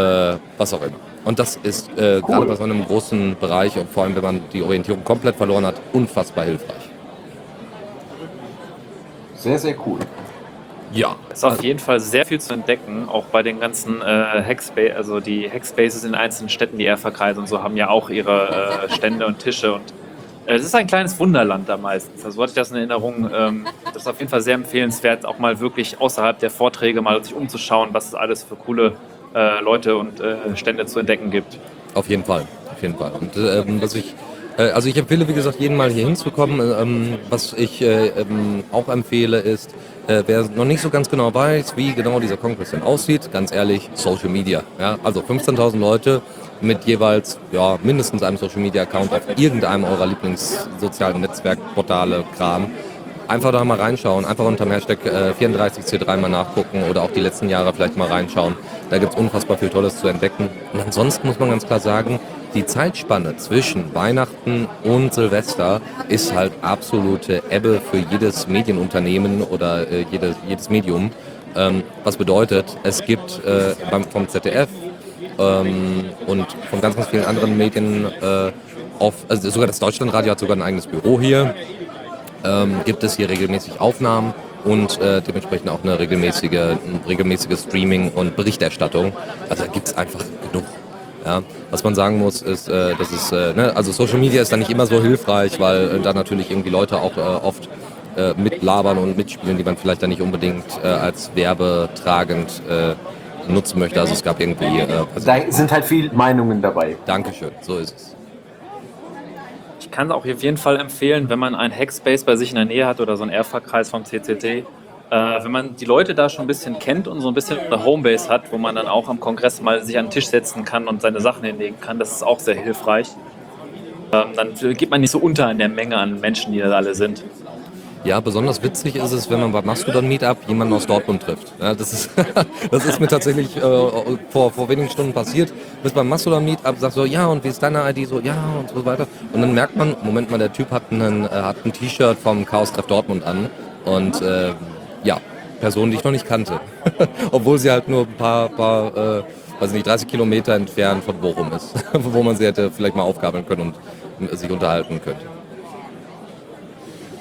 was auch immer. Und das ist äh, cool. gerade bei so einem großen Bereich und vor allem, wenn man die Orientierung komplett verloren hat, unfassbar hilfreich. Sehr, sehr cool. Ja. Es ist auf jeden Fall sehr viel zu entdecken, auch bei den ganzen äh, Hackspace, also die Hackspaces in einzelnen Städten, die er verkreisen und so, haben ja auch ihre äh, Stände und Tische und äh, es ist ein kleines Wunderland da meistens. Also so hatte ich das in Erinnerung. Ähm, das ist auf jeden Fall sehr empfehlenswert, auch mal wirklich außerhalb der Vorträge mal sich umzuschauen, was es alles für coole äh, Leute und äh, Stände zu entdecken gibt. Auf jeden Fall, auf jeden Fall. Und ähm, was ich also ich empfehle, wie gesagt, jeden mal hier hinzukommen. Ähm, was ich äh, ähm, auch empfehle ist, äh, wer noch nicht so ganz genau weiß, wie genau dieser Kongress denn aussieht, ganz ehrlich, Social Media. Ja? Also 15.000 Leute mit jeweils ja, mindestens einem Social Media Account auf irgendeinem eurer Lieblingssozialen Netzwerkportale, Kram. Einfach da mal reinschauen, einfach unter dem Hashtag äh, 34C3 mal nachgucken oder auch die letzten Jahre vielleicht mal reinschauen. Da gibt es unfassbar viel Tolles zu entdecken. Und ansonsten muss man ganz klar sagen, die Zeitspanne zwischen Weihnachten und Silvester ist halt absolute Ebbe für jedes Medienunternehmen oder äh, jedes, jedes Medium. Ähm, was bedeutet, es gibt äh, beim, vom ZDF ähm, und von ganz, ganz vielen anderen Medien, äh, auf, also sogar das Deutschlandradio hat sogar ein eigenes Büro hier, ähm, gibt es hier regelmäßig Aufnahmen und äh, dementsprechend auch eine regelmäßige, ein regelmäßige Streaming und Berichterstattung. Also da gibt es einfach genug. Ja, was man sagen muss, ist, äh, dass es, äh, ne, also Social Media ist da nicht immer so hilfreich, weil äh, da natürlich irgendwie Leute auch äh, oft äh, mitlabern und mitspielen, die man vielleicht dann nicht unbedingt äh, als werbetragend äh, nutzen möchte. Also es gab irgendwie. Äh, also da sind halt viele Meinungen dabei. Dankeschön, so ist es. Ich kann auch auf jeden Fall empfehlen, wenn man einen Hackspace bei sich in der Nähe hat oder so einen Airfahr-Kreis vom CCT, äh, wenn man die Leute da schon ein bisschen kennt und so ein bisschen eine Homebase hat, wo man dann auch am Kongress mal sich an den Tisch setzen kann und seine Sachen hinlegen kann, das ist auch sehr hilfreich. Ähm, dann geht man nicht so unter in der Menge an Menschen, die da alle sind. Ja, besonders witzig ist es, wenn man beim Mastodon Meetup jemanden aus Dortmund trifft. Ja, das, ist, das ist mir tatsächlich äh, vor, vor wenigen Stunden passiert. Bis beim Mastodon Meetup sagt so, ja, und wie ist deine ID? So, ja, und so weiter. Und dann merkt man, Moment mal, der Typ hat, einen, äh, hat ein T-Shirt vom Chaos Treff Dortmund an. Und äh, ja, Person, die ich noch nicht kannte. Obwohl sie halt nur ein paar, paar äh, weiß nicht, 30 Kilometer entfernt von Bochum ist, wo man sie hätte vielleicht mal aufgabeln können und sich unterhalten könnte.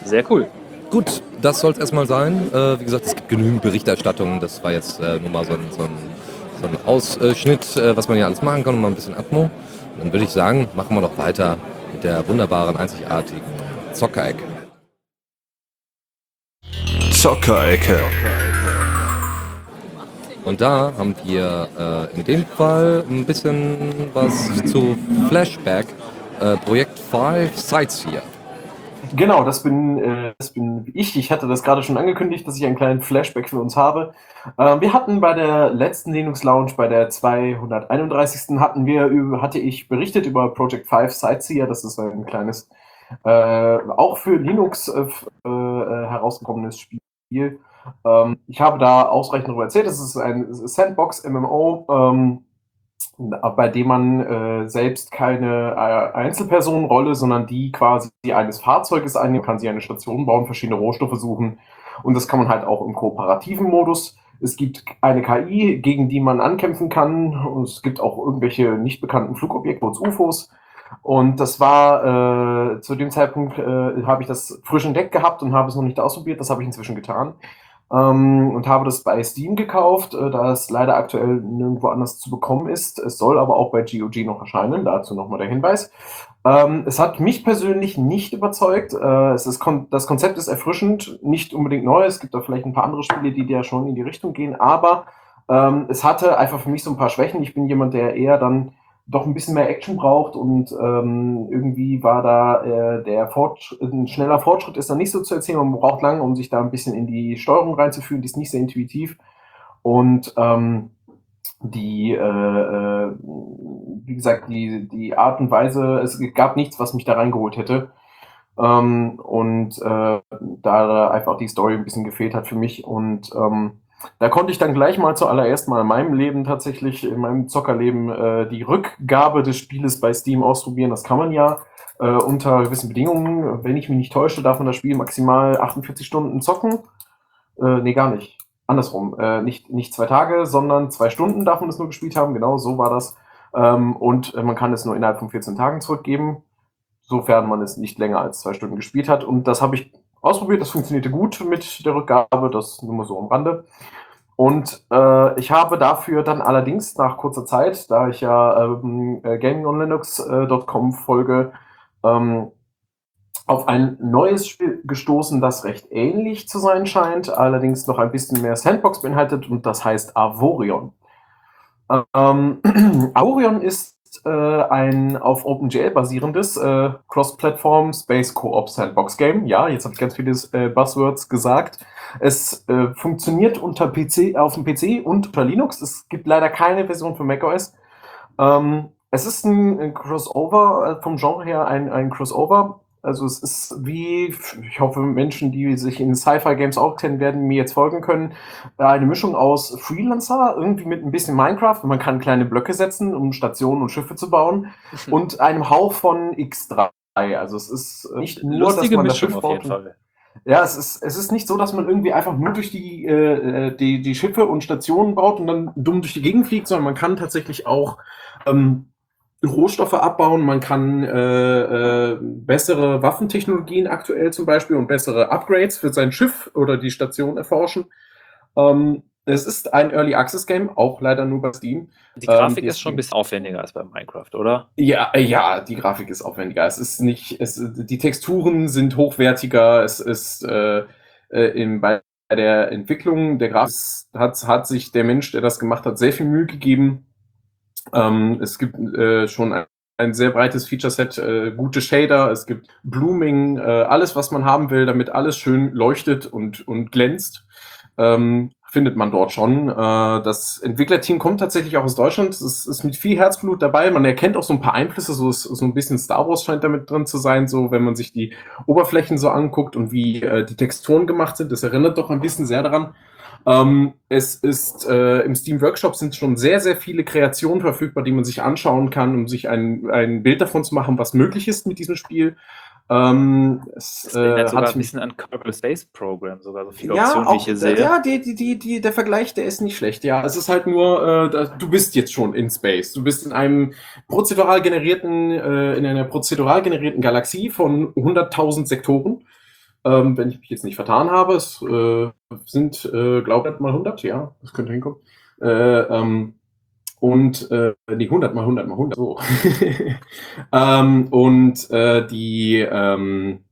Sehr cool. Gut, das soll es erstmal sein. Äh, wie gesagt, es gibt genügend Berichterstattungen. Das war jetzt äh, nur mal so ein, so ein, so ein Ausschnitt, äh, was man hier alles machen kann und mal ein bisschen Atmo. dann würde ich sagen, machen wir doch weiter mit der wunderbaren, einzigartigen Zockerecke. Zockerecke. Und da haben wir äh, in dem Fall ein bisschen was zu Flashback, äh, Projekt 5 Sightseer. Genau, das bin, äh, das bin ich. Ich hatte das gerade schon angekündigt, dass ich einen kleinen Flashback für uns habe. Äh, wir hatten bei der letzten Linux Lounge, bei der 231. hatten wir, hatte ich berichtet über Project 5 Sightseer. Das ist ein kleines, äh, auch für Linux äh, äh, herausgekommenes Spiel Spiel. Ähm, ich habe da ausreichend darüber erzählt. Es ist ein Sandbox-MMO, ähm, bei dem man äh, selbst keine äh, Einzelpersonenrolle, sondern die quasi eines Fahrzeuges einnehmen kann, sie eine Station bauen, verschiedene Rohstoffe suchen. Und das kann man halt auch im kooperativen Modus. Es gibt eine KI, gegen die man ankämpfen kann. Und es gibt auch irgendwelche nicht bekannten Flugobjekte, UFOs. Und das war äh, zu dem Zeitpunkt, äh, habe ich das frisch entdeckt gehabt und habe es noch nicht ausprobiert. Das habe ich inzwischen getan. Ähm, und habe das bei Steam gekauft, äh, da es leider aktuell nirgendwo anders zu bekommen ist. Es soll aber auch bei GOG noch erscheinen. Dazu nochmal der Hinweis. Ähm, es hat mich persönlich nicht überzeugt. Äh, es ist kon das Konzept ist erfrischend, nicht unbedingt neu. Es gibt da vielleicht ein paar andere Spiele, die ja schon in die Richtung gehen. Aber ähm, es hatte einfach für mich so ein paar Schwächen. Ich bin jemand, der eher dann doch ein bisschen mehr Action braucht und ähm, irgendwie war da äh, der Fortsch ein schneller Fortschritt ist da nicht so zu erzählen, man braucht lange, um sich da ein bisschen in die Steuerung reinzuführen, die ist nicht sehr intuitiv und ähm, die, äh, äh, wie gesagt, die, die Art und Weise, es gab nichts, was mich da reingeholt hätte. Ähm, und äh, da einfach die Story ein bisschen gefehlt hat für mich. Und ähm, da konnte ich dann gleich mal zuallererst mal in meinem Leben tatsächlich, in meinem Zockerleben, äh, die Rückgabe des Spieles bei Steam ausprobieren. Das kann man ja äh, unter gewissen Bedingungen. Wenn ich mich nicht täusche, darf man das Spiel maximal 48 Stunden zocken. Äh, nee, gar nicht andersrum, äh, nicht, nicht zwei Tage, sondern zwei Stunden darf man es nur gespielt haben, genau so war das. Ähm, und äh, man kann es nur innerhalb von 14 Tagen zurückgeben, sofern man es nicht länger als zwei Stunden gespielt hat. Und das habe ich ausprobiert, das funktionierte gut mit der Rückgabe, das nur mal so am Rande. Und äh, ich habe dafür dann allerdings nach kurzer Zeit, da ich ja ähm, äh, gamingonlinux.com äh, folge, ähm, auf ein neues Spiel gestoßen, das recht ähnlich zu sein scheint, allerdings noch ein bisschen mehr Sandbox beinhaltet und das heißt Avorion. Ähm, Avorion ist äh, ein auf OpenGL basierendes äh, Cross-Platform Space Co-op Sandbox Game. Ja, jetzt habe ich ganz viele äh, Buzzwords gesagt. Es äh, funktioniert unter PC, auf dem PC und unter Linux. Es gibt leider keine Version für macOS. Ähm, es ist ein, ein Crossover, äh, vom Genre her ein, ein Crossover also es ist wie, ich hoffe, Menschen, die sich in Sci-Fi-Games auch kennen, werden mir jetzt folgen können, eine Mischung aus Freelancer, irgendwie mit ein bisschen Minecraft, man kann kleine Blöcke setzen, um Stationen und Schiffe zu bauen, mhm. und einem Hauch von X3. Also es ist nicht nur, Lustige dass man Mischung das Schiff baut. Ja, es ist, es ist nicht so, dass man irgendwie einfach nur durch die, äh, äh, die, die Schiffe und Stationen baut und dann dumm durch die Gegend fliegt, sondern man kann tatsächlich auch ähm, Rohstoffe abbauen, man kann äh, äh, bessere Waffentechnologien aktuell zum Beispiel und bessere Upgrades für sein Schiff oder die Station erforschen. Ähm, es ist ein Early Access Game, auch leider nur bei Steam. Die Grafik ähm, ist schon ein bisschen aufwendiger als bei Minecraft, oder? Ja, äh, ja, die Grafik ist aufwendiger. Es ist nicht, es, die Texturen sind hochwertiger. Es ist äh, äh in, bei der Entwicklung der Grafik hat, hat sich der Mensch, der das gemacht hat, sehr viel Mühe gegeben ähm, es gibt äh, schon ein, ein, sehr breites Feature-Set, äh, gute Shader, es gibt Blooming, äh, alles, was man haben will, damit alles schön leuchtet und, und glänzt. Ähm, findet man dort schon. Äh, das Entwicklerteam kommt tatsächlich auch aus Deutschland. Es ist mit viel Herzblut dabei. Man erkennt auch so ein paar Einflüsse, so, so ein bisschen Star Wars scheint damit drin zu sein, so wenn man sich die Oberflächen so anguckt und wie äh, die Texturen gemacht sind. Das erinnert doch ein bisschen sehr daran. Ähm, es ist äh, im Steam Workshop sind schon sehr, sehr viele Kreationen verfügbar, die man sich anschauen kann, um sich ein, ein Bild davon zu machen, was möglich ist mit diesem Spiel. Ähm, es, das äh, sogar hat ein bisschen an Kerbal Space Program, sogar so viele ja, Optionen, auch, die ich hier sehe. Ja, die, die, die, die, der Vergleich, der ist nicht schlecht. Ja, es ist halt nur, äh, du bist jetzt schon in Space. Du bist in einem prozedural generierten, äh, in einer prozedural generierten Galaxie von 100.000 Sektoren. Ähm, wenn ich mich jetzt nicht vertan habe, es äh, sind, äh, glaube ich, mal 100, ja, das könnte hinkommen. Äh, ähm, und äh, die 100 mal 100 mal 100, so. ähm, und äh, die, ähm,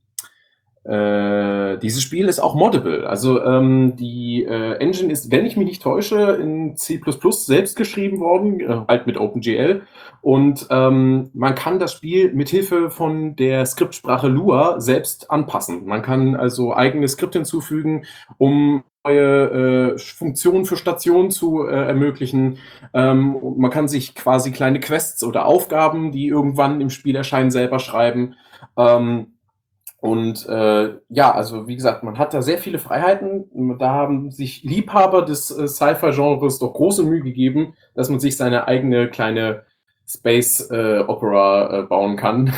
äh, dieses Spiel ist auch moddable. Also ähm, die äh, Engine ist, wenn ich mich nicht täusche, in C++ selbst geschrieben worden, äh, halt mit OpenGL. Und ähm, man kann das Spiel mit Hilfe von der Skriptsprache Lua selbst anpassen. Man kann also eigene Skripte hinzufügen, um neue äh, Funktionen für Stationen zu äh, ermöglichen. Ähm, man kann sich quasi kleine Quests oder Aufgaben, die irgendwann im Spiel erscheinen, selber schreiben. Ähm, und äh, ja, also wie gesagt, man hat da sehr viele Freiheiten. Da haben sich Liebhaber des äh, Sci-Fi-Genres doch große Mühe gegeben, dass man sich seine eigene kleine Space äh, Opera äh, bauen kann.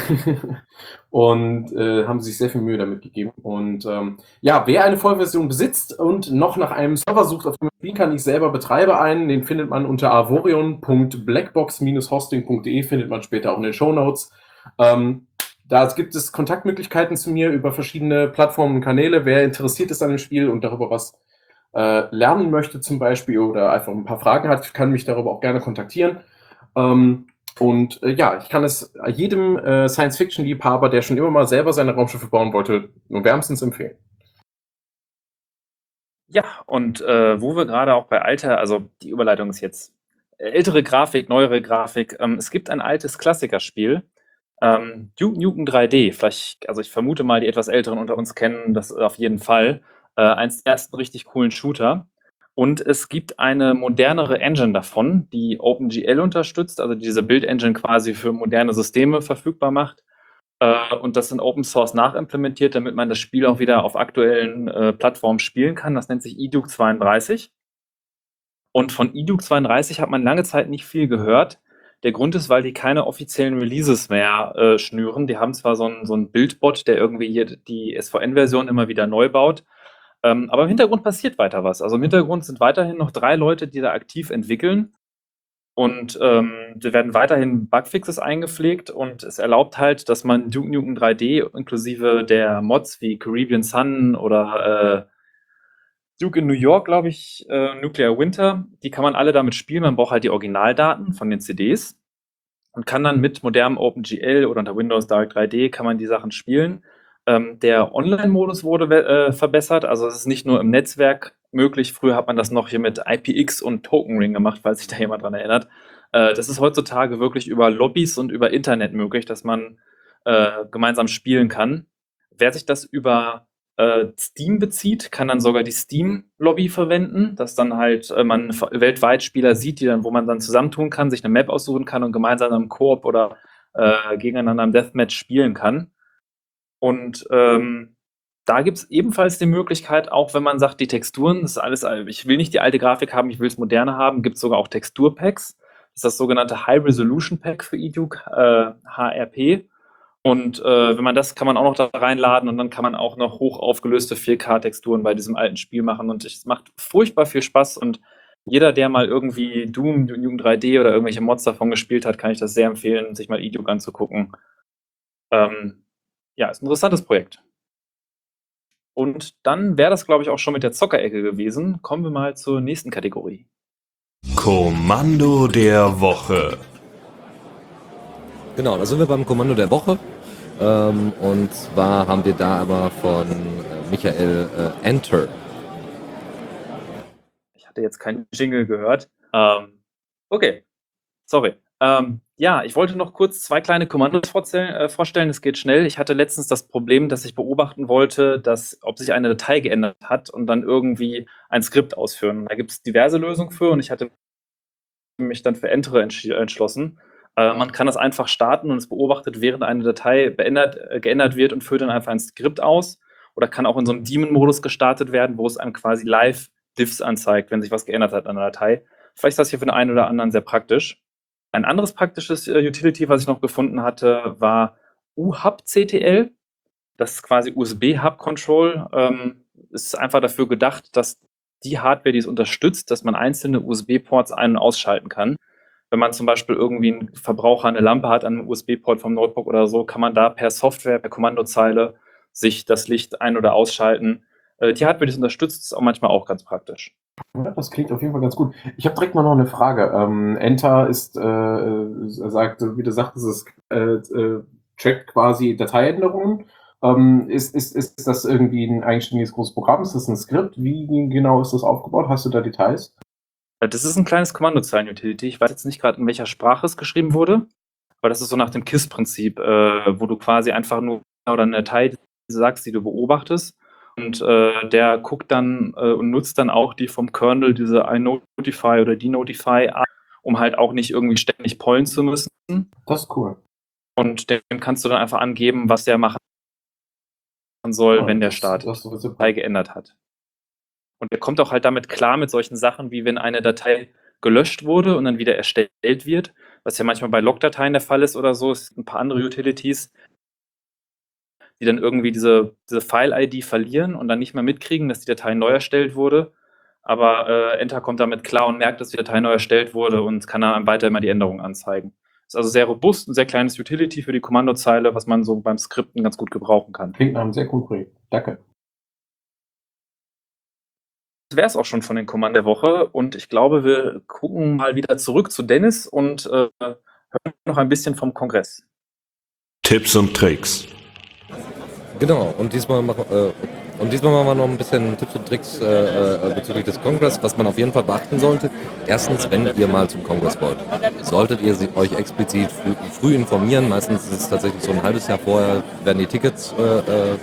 und äh, haben sich sehr viel Mühe damit gegeben. Und ähm, ja, wer eine Vollversion besitzt und noch nach einem Server sucht, auf dem Spiel kann ich selber betreibe einen, den findet man unter avorion.blackbox-hosting.de, findet man später auch in den Show Notes. Ähm, da gibt es Kontaktmöglichkeiten zu mir über verschiedene Plattformen und Kanäle. Wer interessiert ist an dem Spiel und darüber was äh, lernen möchte zum Beispiel oder einfach ein paar Fragen hat, kann mich darüber auch gerne kontaktieren. Ähm, und äh, ja, ich kann es jedem äh, Science-Fiction-Liebhaber, der schon immer mal selber seine Raumschiffe bauen wollte, nur wärmstens empfehlen. Ja, und äh, wo wir gerade auch bei Alter, also die Überleitung ist jetzt ältere Grafik, neuere Grafik. Ähm, es gibt ein altes Klassikerspiel, ähm, Duke Nukem 3D. Vielleicht, also ich vermute mal, die etwas Älteren unter uns kennen das auf jeden Fall. Äh, eins der ersten richtig coolen Shooter. Und es gibt eine modernere Engine davon, die OpenGL unterstützt, also diese Build-Engine quasi für moderne Systeme verfügbar macht. Äh, und das in Open Source nachimplementiert, damit man das Spiel auch wieder auf aktuellen äh, Plattformen spielen kann. Das nennt sich eDuke 32. Und von eDuke 32 hat man lange Zeit nicht viel gehört. Der Grund ist, weil die keine offiziellen Releases mehr äh, schnüren. Die haben zwar so einen so Bildbot, der irgendwie hier die SVN-Version immer wieder neu baut, ähm, aber im Hintergrund passiert weiter was. Also im Hintergrund sind weiterhin noch drei Leute, die da aktiv entwickeln. Und ähm, da werden weiterhin Bugfixes eingepflegt und es erlaubt halt, dass man Duke Nukem 3D inklusive der Mods wie Caribbean Sun oder äh, Duke in New York, glaube ich, äh, Nuclear Winter, die kann man alle damit spielen. Man braucht halt die Originaldaten von den CDs und kann dann mit modernem OpenGL oder unter Windows Direct 3D kann man die Sachen spielen. Ähm, der Online-Modus wurde äh, verbessert, also es ist nicht nur im Netzwerk möglich. Früher hat man das noch hier mit IPX und Token Ring gemacht, falls sich da jemand dran erinnert. Äh, das ist heutzutage wirklich über Lobbys und über Internet möglich, dass man äh, gemeinsam spielen kann. Wer sich das über äh, Steam bezieht, kann dann sogar die Steam-Lobby verwenden, dass dann halt äh, man weltweit Spieler sieht, die dann, wo man dann zusammentun kann, sich eine Map aussuchen kann und gemeinsam im Koop oder äh, gegeneinander im Deathmatch spielen kann. Und ähm, da gibt es ebenfalls die Möglichkeit, auch wenn man sagt, die Texturen, das ist alles, ich will nicht die alte Grafik haben, ich will es moderne haben, gibt es sogar auch Texturpacks. Das ist das sogenannte High Resolution Pack für eDuke, äh, HRP. Und äh, wenn man das, kann man auch noch da reinladen und dann kann man auch noch hoch aufgelöste 4K-Texturen bei diesem alten Spiel machen. Und es macht furchtbar viel Spaß und jeder, der mal irgendwie Doom, Doom 3D oder irgendwelche Mods davon gespielt hat, kann ich das sehr empfehlen, sich mal eDuke anzugucken. Ähm, ja, ist ein interessantes Projekt. Und dann wäre das, glaube ich, auch schon mit der Zockerecke gewesen. Kommen wir mal zur nächsten Kategorie. Kommando der Woche. Genau, da sind wir beim Kommando der Woche. Ähm, und zwar haben wir da aber von äh, Michael äh, Enter. Ich hatte jetzt keinen Jingle gehört. Ähm, okay, sorry. Ähm, ja, ich wollte noch kurz zwei kleine Kommandos äh, vorstellen. Es geht schnell. Ich hatte letztens das Problem, dass ich beobachten wollte, dass, ob sich eine Datei geändert hat und dann irgendwie ein Skript ausführen. Da gibt es diverse Lösungen für und ich hatte mich dann für Enter entschlossen. Äh, man kann das einfach starten und es beobachtet, während eine Datei beändert, äh, geändert wird und führt dann einfach ein Skript aus. Oder kann auch in so einem Daemon-Modus gestartet werden, wo es einem quasi live Diffs anzeigt, wenn sich was geändert hat an der Datei. Vielleicht ist das hier für den einen oder anderen sehr praktisch. Ein anderes praktisches äh, Utility, was ich noch gefunden hatte, war UHub-CTL. Das ist quasi USB-Hub-Control. Ähm, ist einfach dafür gedacht, dass die Hardware, die es unterstützt, dass man einzelne USB-Ports ein- und ausschalten kann. Wenn man zum Beispiel irgendwie einen Verbraucher eine Lampe hat an einem USB-Port vom Notebook oder so, kann man da per Software, per Kommandozeile sich das Licht ein- oder ausschalten. Äh, die Hardware, die es unterstützt, ist auch manchmal auch ganz praktisch. Ja, das klingt auf jeden Fall ganz gut. Ich habe direkt mal noch eine Frage. Ähm, Enter ist, äh, sagt, wie du sagtest, es äh, äh, trackt quasi Dateiänderungen. Ähm, ist, ist, ist das irgendwie ein eigenständiges großes Programm? Ist das ein Skript? Wie genau ist das aufgebaut? Hast du da Details? Äh, das ist ein kleines Kommandozeilen-Utility. Ich weiß jetzt nicht gerade, in welcher Sprache es geschrieben wurde, aber das ist so nach dem KISS-Prinzip, äh, wo du quasi einfach nur oder eine Datei sagst, die du beobachtest und äh, der guckt dann äh, und nutzt dann auch die vom Kernel, diese iNotify oder denotify, um halt auch nicht irgendwie ständig pollen zu müssen. Das ist cool. Und dem kannst du dann einfach angeben, was der machen soll, ja, wenn der Datei geändert hat. Und der kommt auch halt damit klar mit solchen Sachen, wie wenn eine Datei gelöscht wurde und dann wieder erstellt wird, was ja manchmal bei Logdateien der Fall ist oder so. Es gibt ein paar andere Utilities, die dann irgendwie diese, diese File-ID verlieren und dann nicht mehr mitkriegen, dass die Datei neu erstellt wurde. Aber äh, Enter kommt damit klar und merkt, dass die Datei neu erstellt wurde und kann dann weiter immer die Änderungen anzeigen. Ist also sehr robust, ein sehr kleines Utility für die Kommandozeile, was man so beim Skripten ganz gut gebrauchen kann. Klingt nach einem sehr coolen Projekt. Danke. Wäre es auch schon von den Kommand der Woche und ich glaube, wir gucken mal wieder zurück zu Dennis und äh, hören noch ein bisschen vom Kongress. Tipps und Tricks. Genau, und diesmal machen, äh, und diesmal machen wir noch ein bisschen Tipps und Tricks äh, äh, bezüglich des Kongress, was man auf jeden Fall beachten sollte. Erstens, wenn ihr mal zum Kongress wollt, solltet ihr euch explizit früh, früh informieren. Meistens ist es tatsächlich so ein halbes Jahr vorher, werden die Tickets äh, äh,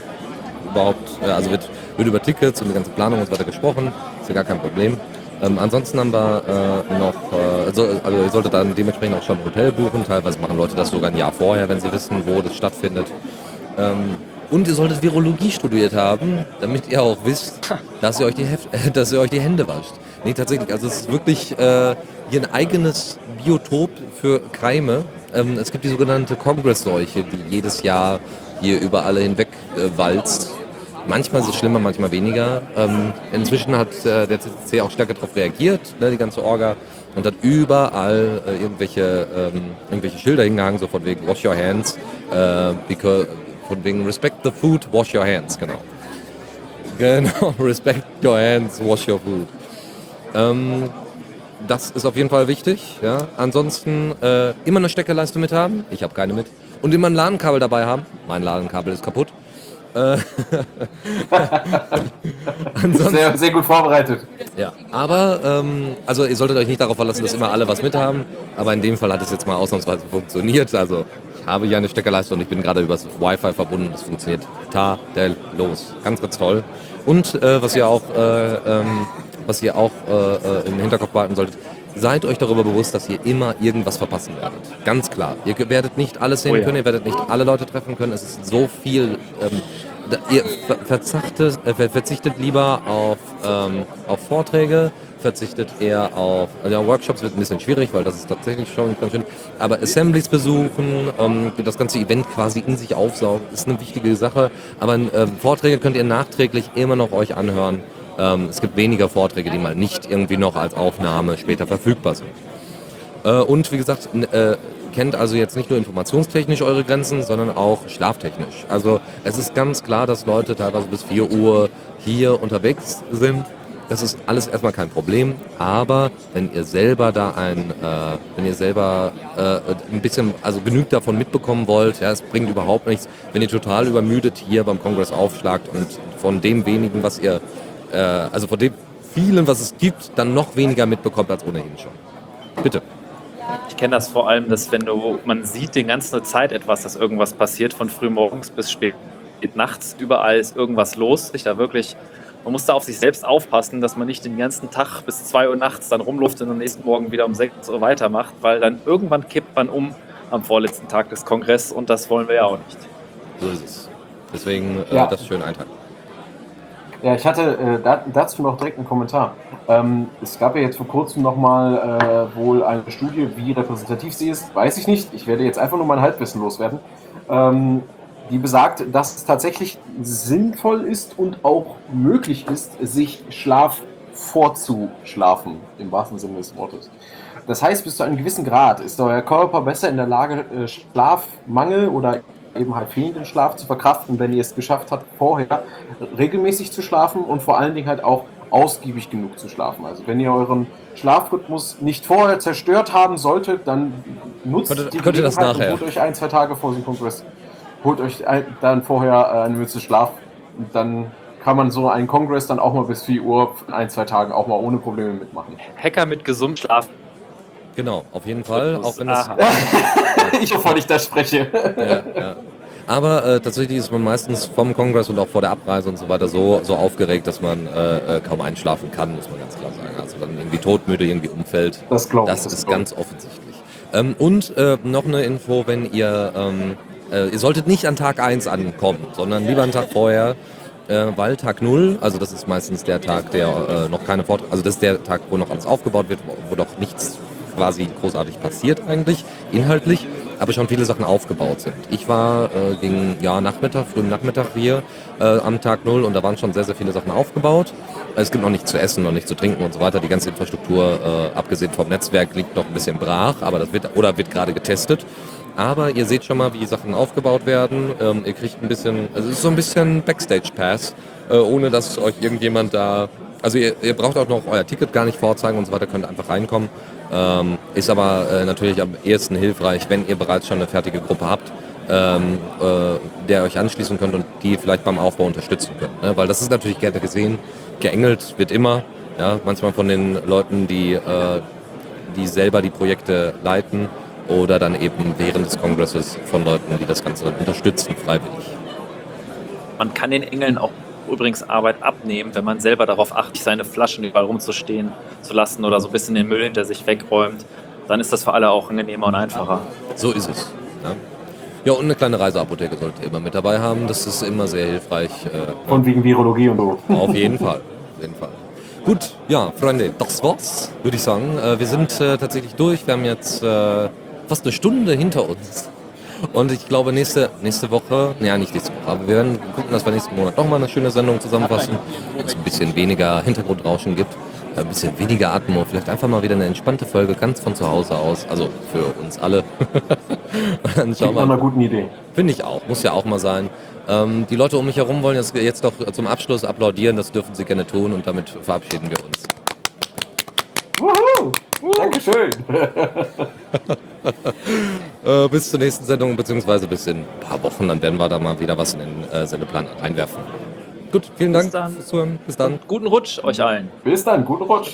überhaupt, äh, also wird, wird über Tickets und die ganze Planung und so weiter gesprochen. Ist ja gar kein Problem. Ähm, ansonsten haben wir äh, noch, äh, so, also ihr solltet dann dementsprechend auch schon ein Hotel buchen. Teilweise machen Leute das sogar ein Jahr vorher, wenn sie wissen, wo das stattfindet. Ähm, und ihr solltet Virologie studiert haben, damit ihr auch wisst, dass ihr euch die, Heft äh, dass ihr euch die Hände wascht. Nee, tatsächlich, also es ist wirklich äh, hier ein eigenes Biotop für Keime. Ähm, es gibt die sogenannte Congress-Seuche, die jedes Jahr hier über alle hinweg äh, walzt. Manchmal ist es schlimmer, manchmal weniger. Ähm, inzwischen hat äh, der CCC auch stärker darauf reagiert, ne, die ganze Orga, und hat überall äh, irgendwelche, ähm, irgendwelche Schilder hingehangen, so von wegen Wash your hands, äh, because, von wegen Respect the food, wash your hands, genau. Genau, respect your hands, wash your food. Ähm, das ist auf jeden Fall wichtig. Ja. Ansonsten äh, immer eine Steckerleiste mit haben. Ich habe keine mit. Und immer ein LAN-Kabel dabei haben. Mein LAN-Kabel ist kaputt. Äh, Sehr, sehr gut vorbereitet. ja, aber ähm, also ihr solltet euch nicht darauf verlassen, dass immer alle was mit haben. Aber in dem Fall hat es jetzt mal ausnahmsweise funktioniert. Also ich habe hier eine Steckerleiste und ich bin gerade übers Wi-Fi verbunden. Das funktioniert tadellos. Ganz, ganz toll. Und äh, was ihr auch, äh, ähm, was ihr auch äh, äh, im Hinterkopf behalten solltet, seid euch darüber bewusst, dass ihr immer irgendwas verpassen werdet. Ganz klar. Ihr werdet nicht alles sehen Oh ja. können, ihr werdet nicht alle Leute treffen können. Es ist so viel. Ähm, da, ihr ver verzachtet, äh, ver- verzichtet lieber auf, ähm, auf Vorträge, verzichtet eher auf also ja, Workshops wird ein bisschen schwierig, weil das ist tatsächlich schon ganz schön. Aber Assemblies besuchen, ähm, das ganze Event quasi in sich aufsaugen, ist eine wichtige Sache. Aber äh, Vorträge könnt ihr nachträglich immer noch euch anhören. Ähm, es gibt weniger Vorträge, die mal nicht irgendwie noch als Aufnahme später verfügbar sind. Äh, und wie gesagt, äh, kennt also jetzt nicht nur informationstechnisch eure Grenzen, sondern auch schlaftechnisch. Also es ist ganz klar, dass Leute teilweise bis 4 Uhr hier unterwegs sind. Das ist alles erstmal kein Problem, aber wenn ihr selber da ein, äh, wenn ihr selber äh, ein bisschen, also genug davon mitbekommen wollt, ja, es bringt überhaupt nichts, wenn ihr total übermüdet hier beim Kongress aufschlagt und von dem wenigen, was ihr, äh, also von dem vielen, was es gibt, dann noch weniger mitbekommt als ohnehin schon. Bitte. Ich kenne das vor allem, dass wenn du, man sieht die ganze Zeit etwas, dass irgendwas passiert, von früh morgens bis spät nachts, überall ist irgendwas los, sich da wirklich, man muss da auf sich selbst aufpassen, dass man nicht den ganzen Tag bis 2 Uhr nachts dann rumluftet und am nächsten Morgen wieder um 6 Uhr weitermacht, weil dann irgendwann kippt man um am vorletzten Tag des Kongresses und das wollen wir ja auch nicht. So ist es. Deswegen äh, Ja. das schön einteilen. Ja, ich hatte äh, da, dazu noch direkt einen Kommentar. Ähm, es gab ja jetzt vor kurzem nochmal äh, wohl eine Studie, wie repräsentativ sie ist, weiß ich nicht. Ich werde jetzt einfach nur mein Halbwissen loswerden. Ähm, die besagt, dass es tatsächlich sinnvoll ist und auch möglich ist, sich Schlaf vorzuschlafen, im wahrsten Sinne des Wortes. Das heißt, bis zu einem gewissen Grad ist euer Körper besser in der Lage, äh, Schlafmangel oder eben halt fehlenden Schlaf zu verkraften, wenn ihr es geschafft habt, vorher regelmäßig zu schlafen und vor allen Dingen halt auch ausgiebig genug zu schlafen. Also wenn ihr euren Schlafrhythmus nicht vorher zerstört haben solltet, dann nutzt Könnt ihr- die könnt ihr das Gelegenheit nachher? und holt euch ein, zwei Tage vor dem Kongress, holt euch ein, dann vorher äh, eine Mütze Schlaf und dann kann man so einen Kongress dann auch mal bis 4 Uhr, ein, zwei Tagen auch mal ohne Probleme mitmachen. Hacker mit gesundem Schlaf. Genau, auf jeden Fall. Auch wenn das, ich, wovon ich da spreche. ja, ja. Aber äh, tatsächlich ist man meistens vom Kongress und auch vor der Abreise und so weiter so, so aufgeregt, dass man äh, äh, kaum einschlafen kann, muss man ganz klar sagen. Also dann irgendwie todmüde, irgendwie umfällt. Das glaube ich. Das ist ganz offensichtlich. Ähm, und äh, noch eine Info, wenn ihr, ähm, äh, ihr solltet nicht an Tag 1 ankommen, sondern lieber einen Tag vorher, äh, weil Tag 0, also das ist meistens der Tag, der äh, noch keine Fort, also das ist der Tag, wo noch alles aufgebaut wird, wo, wo noch nichts quasi großartig passiert eigentlich, inhaltlich, aber schon viele Sachen aufgebaut sind. Ich war äh, gegen ja, Nachmittag, frühen Nachmittag hier äh, am Tag 0 und da waren schon sehr, sehr viele Sachen aufgebaut. Es gibt noch nichts zu essen, noch nichts zu trinken und so weiter. Die ganze Infrastruktur, äh, abgesehen vom Netzwerk, liegt noch ein bisschen brach, aber das wird oder wird gerade getestet. Aber ihr seht schon mal, wie Sachen aufgebaut werden. Ähm, ihr kriegt ein bisschen, also es ist so ein bisschen Backstage-Pass, äh, ohne dass euch irgendjemand da. Also ihr, ihr braucht auch noch euer Ticket gar nicht vorzeigen und so weiter, könnt einfach reinkommen. Ähm, ist aber äh, natürlich am ehesten hilfreich, wenn ihr bereits schon eine fertige Gruppe habt, ähm, äh, der euch anschließen könnt und die vielleicht beim Aufbau unterstützen könnt. Ne? Weil das ist natürlich gerne gesehen. Geengelt wird immer, ja, manchmal von den Leuten, die, äh, die selber die Projekte leiten oder dann eben während des Kongresses von Leuten, die das Ganze unterstützen, freiwillig. Man kann den Engeln auch übrigens Arbeit abnehmen, wenn man selber darauf achtet, seine Flaschen überall rumzustehen zu lassen oder so ein bisschen den Müll hinter sich wegräumt. Dann ist das für alle auch angenehmer und einfacher. So ist es. Ja, ja und eine kleine Reiseapotheke solltet ihr immer mit dabei haben. Das ist immer sehr hilfreich. Äh, Von wegen Virologie und so. Auf jeden Fall. Auf jeden Fall. Gut, ja, Freunde, das war's, würde ich sagen. Äh, wir sind äh, tatsächlich durch. Wir haben jetzt äh, fast eine Stunde hinter uns. Und ich glaube, nächste, nächste Woche, ja, nicht nächste Woche, aber wir werden gucken, dass wir nächsten Monat nochmal eine schöne Sendung zusammenfassen, wo es ein bisschen weniger Hintergrundrauschen gibt, ein bisschen weniger Atmo, vielleicht einfach mal wieder eine entspannte Folge, ganz von zu Hause aus, also für uns alle. Und dann schauen wir Nach einer guten Idee. Finde ich auch, muss ja auch mal sein. Ähm, die Leute um mich herum wollen jetzt, jetzt doch zum Abschluss applaudieren, das dürfen sie gerne tun und damit verabschieden wir uns. Dankeschön. Äh, bis zur nächsten Sendung, beziehungsweise bis in ein paar Wochen, dann werden wir da mal wieder was in den äh, Sendeplan einwerfen. Gut, vielen Dank dann. fürs Zuhören. Bis dann. Guten Rutsch euch allen. Bis dann, guten Rutsch.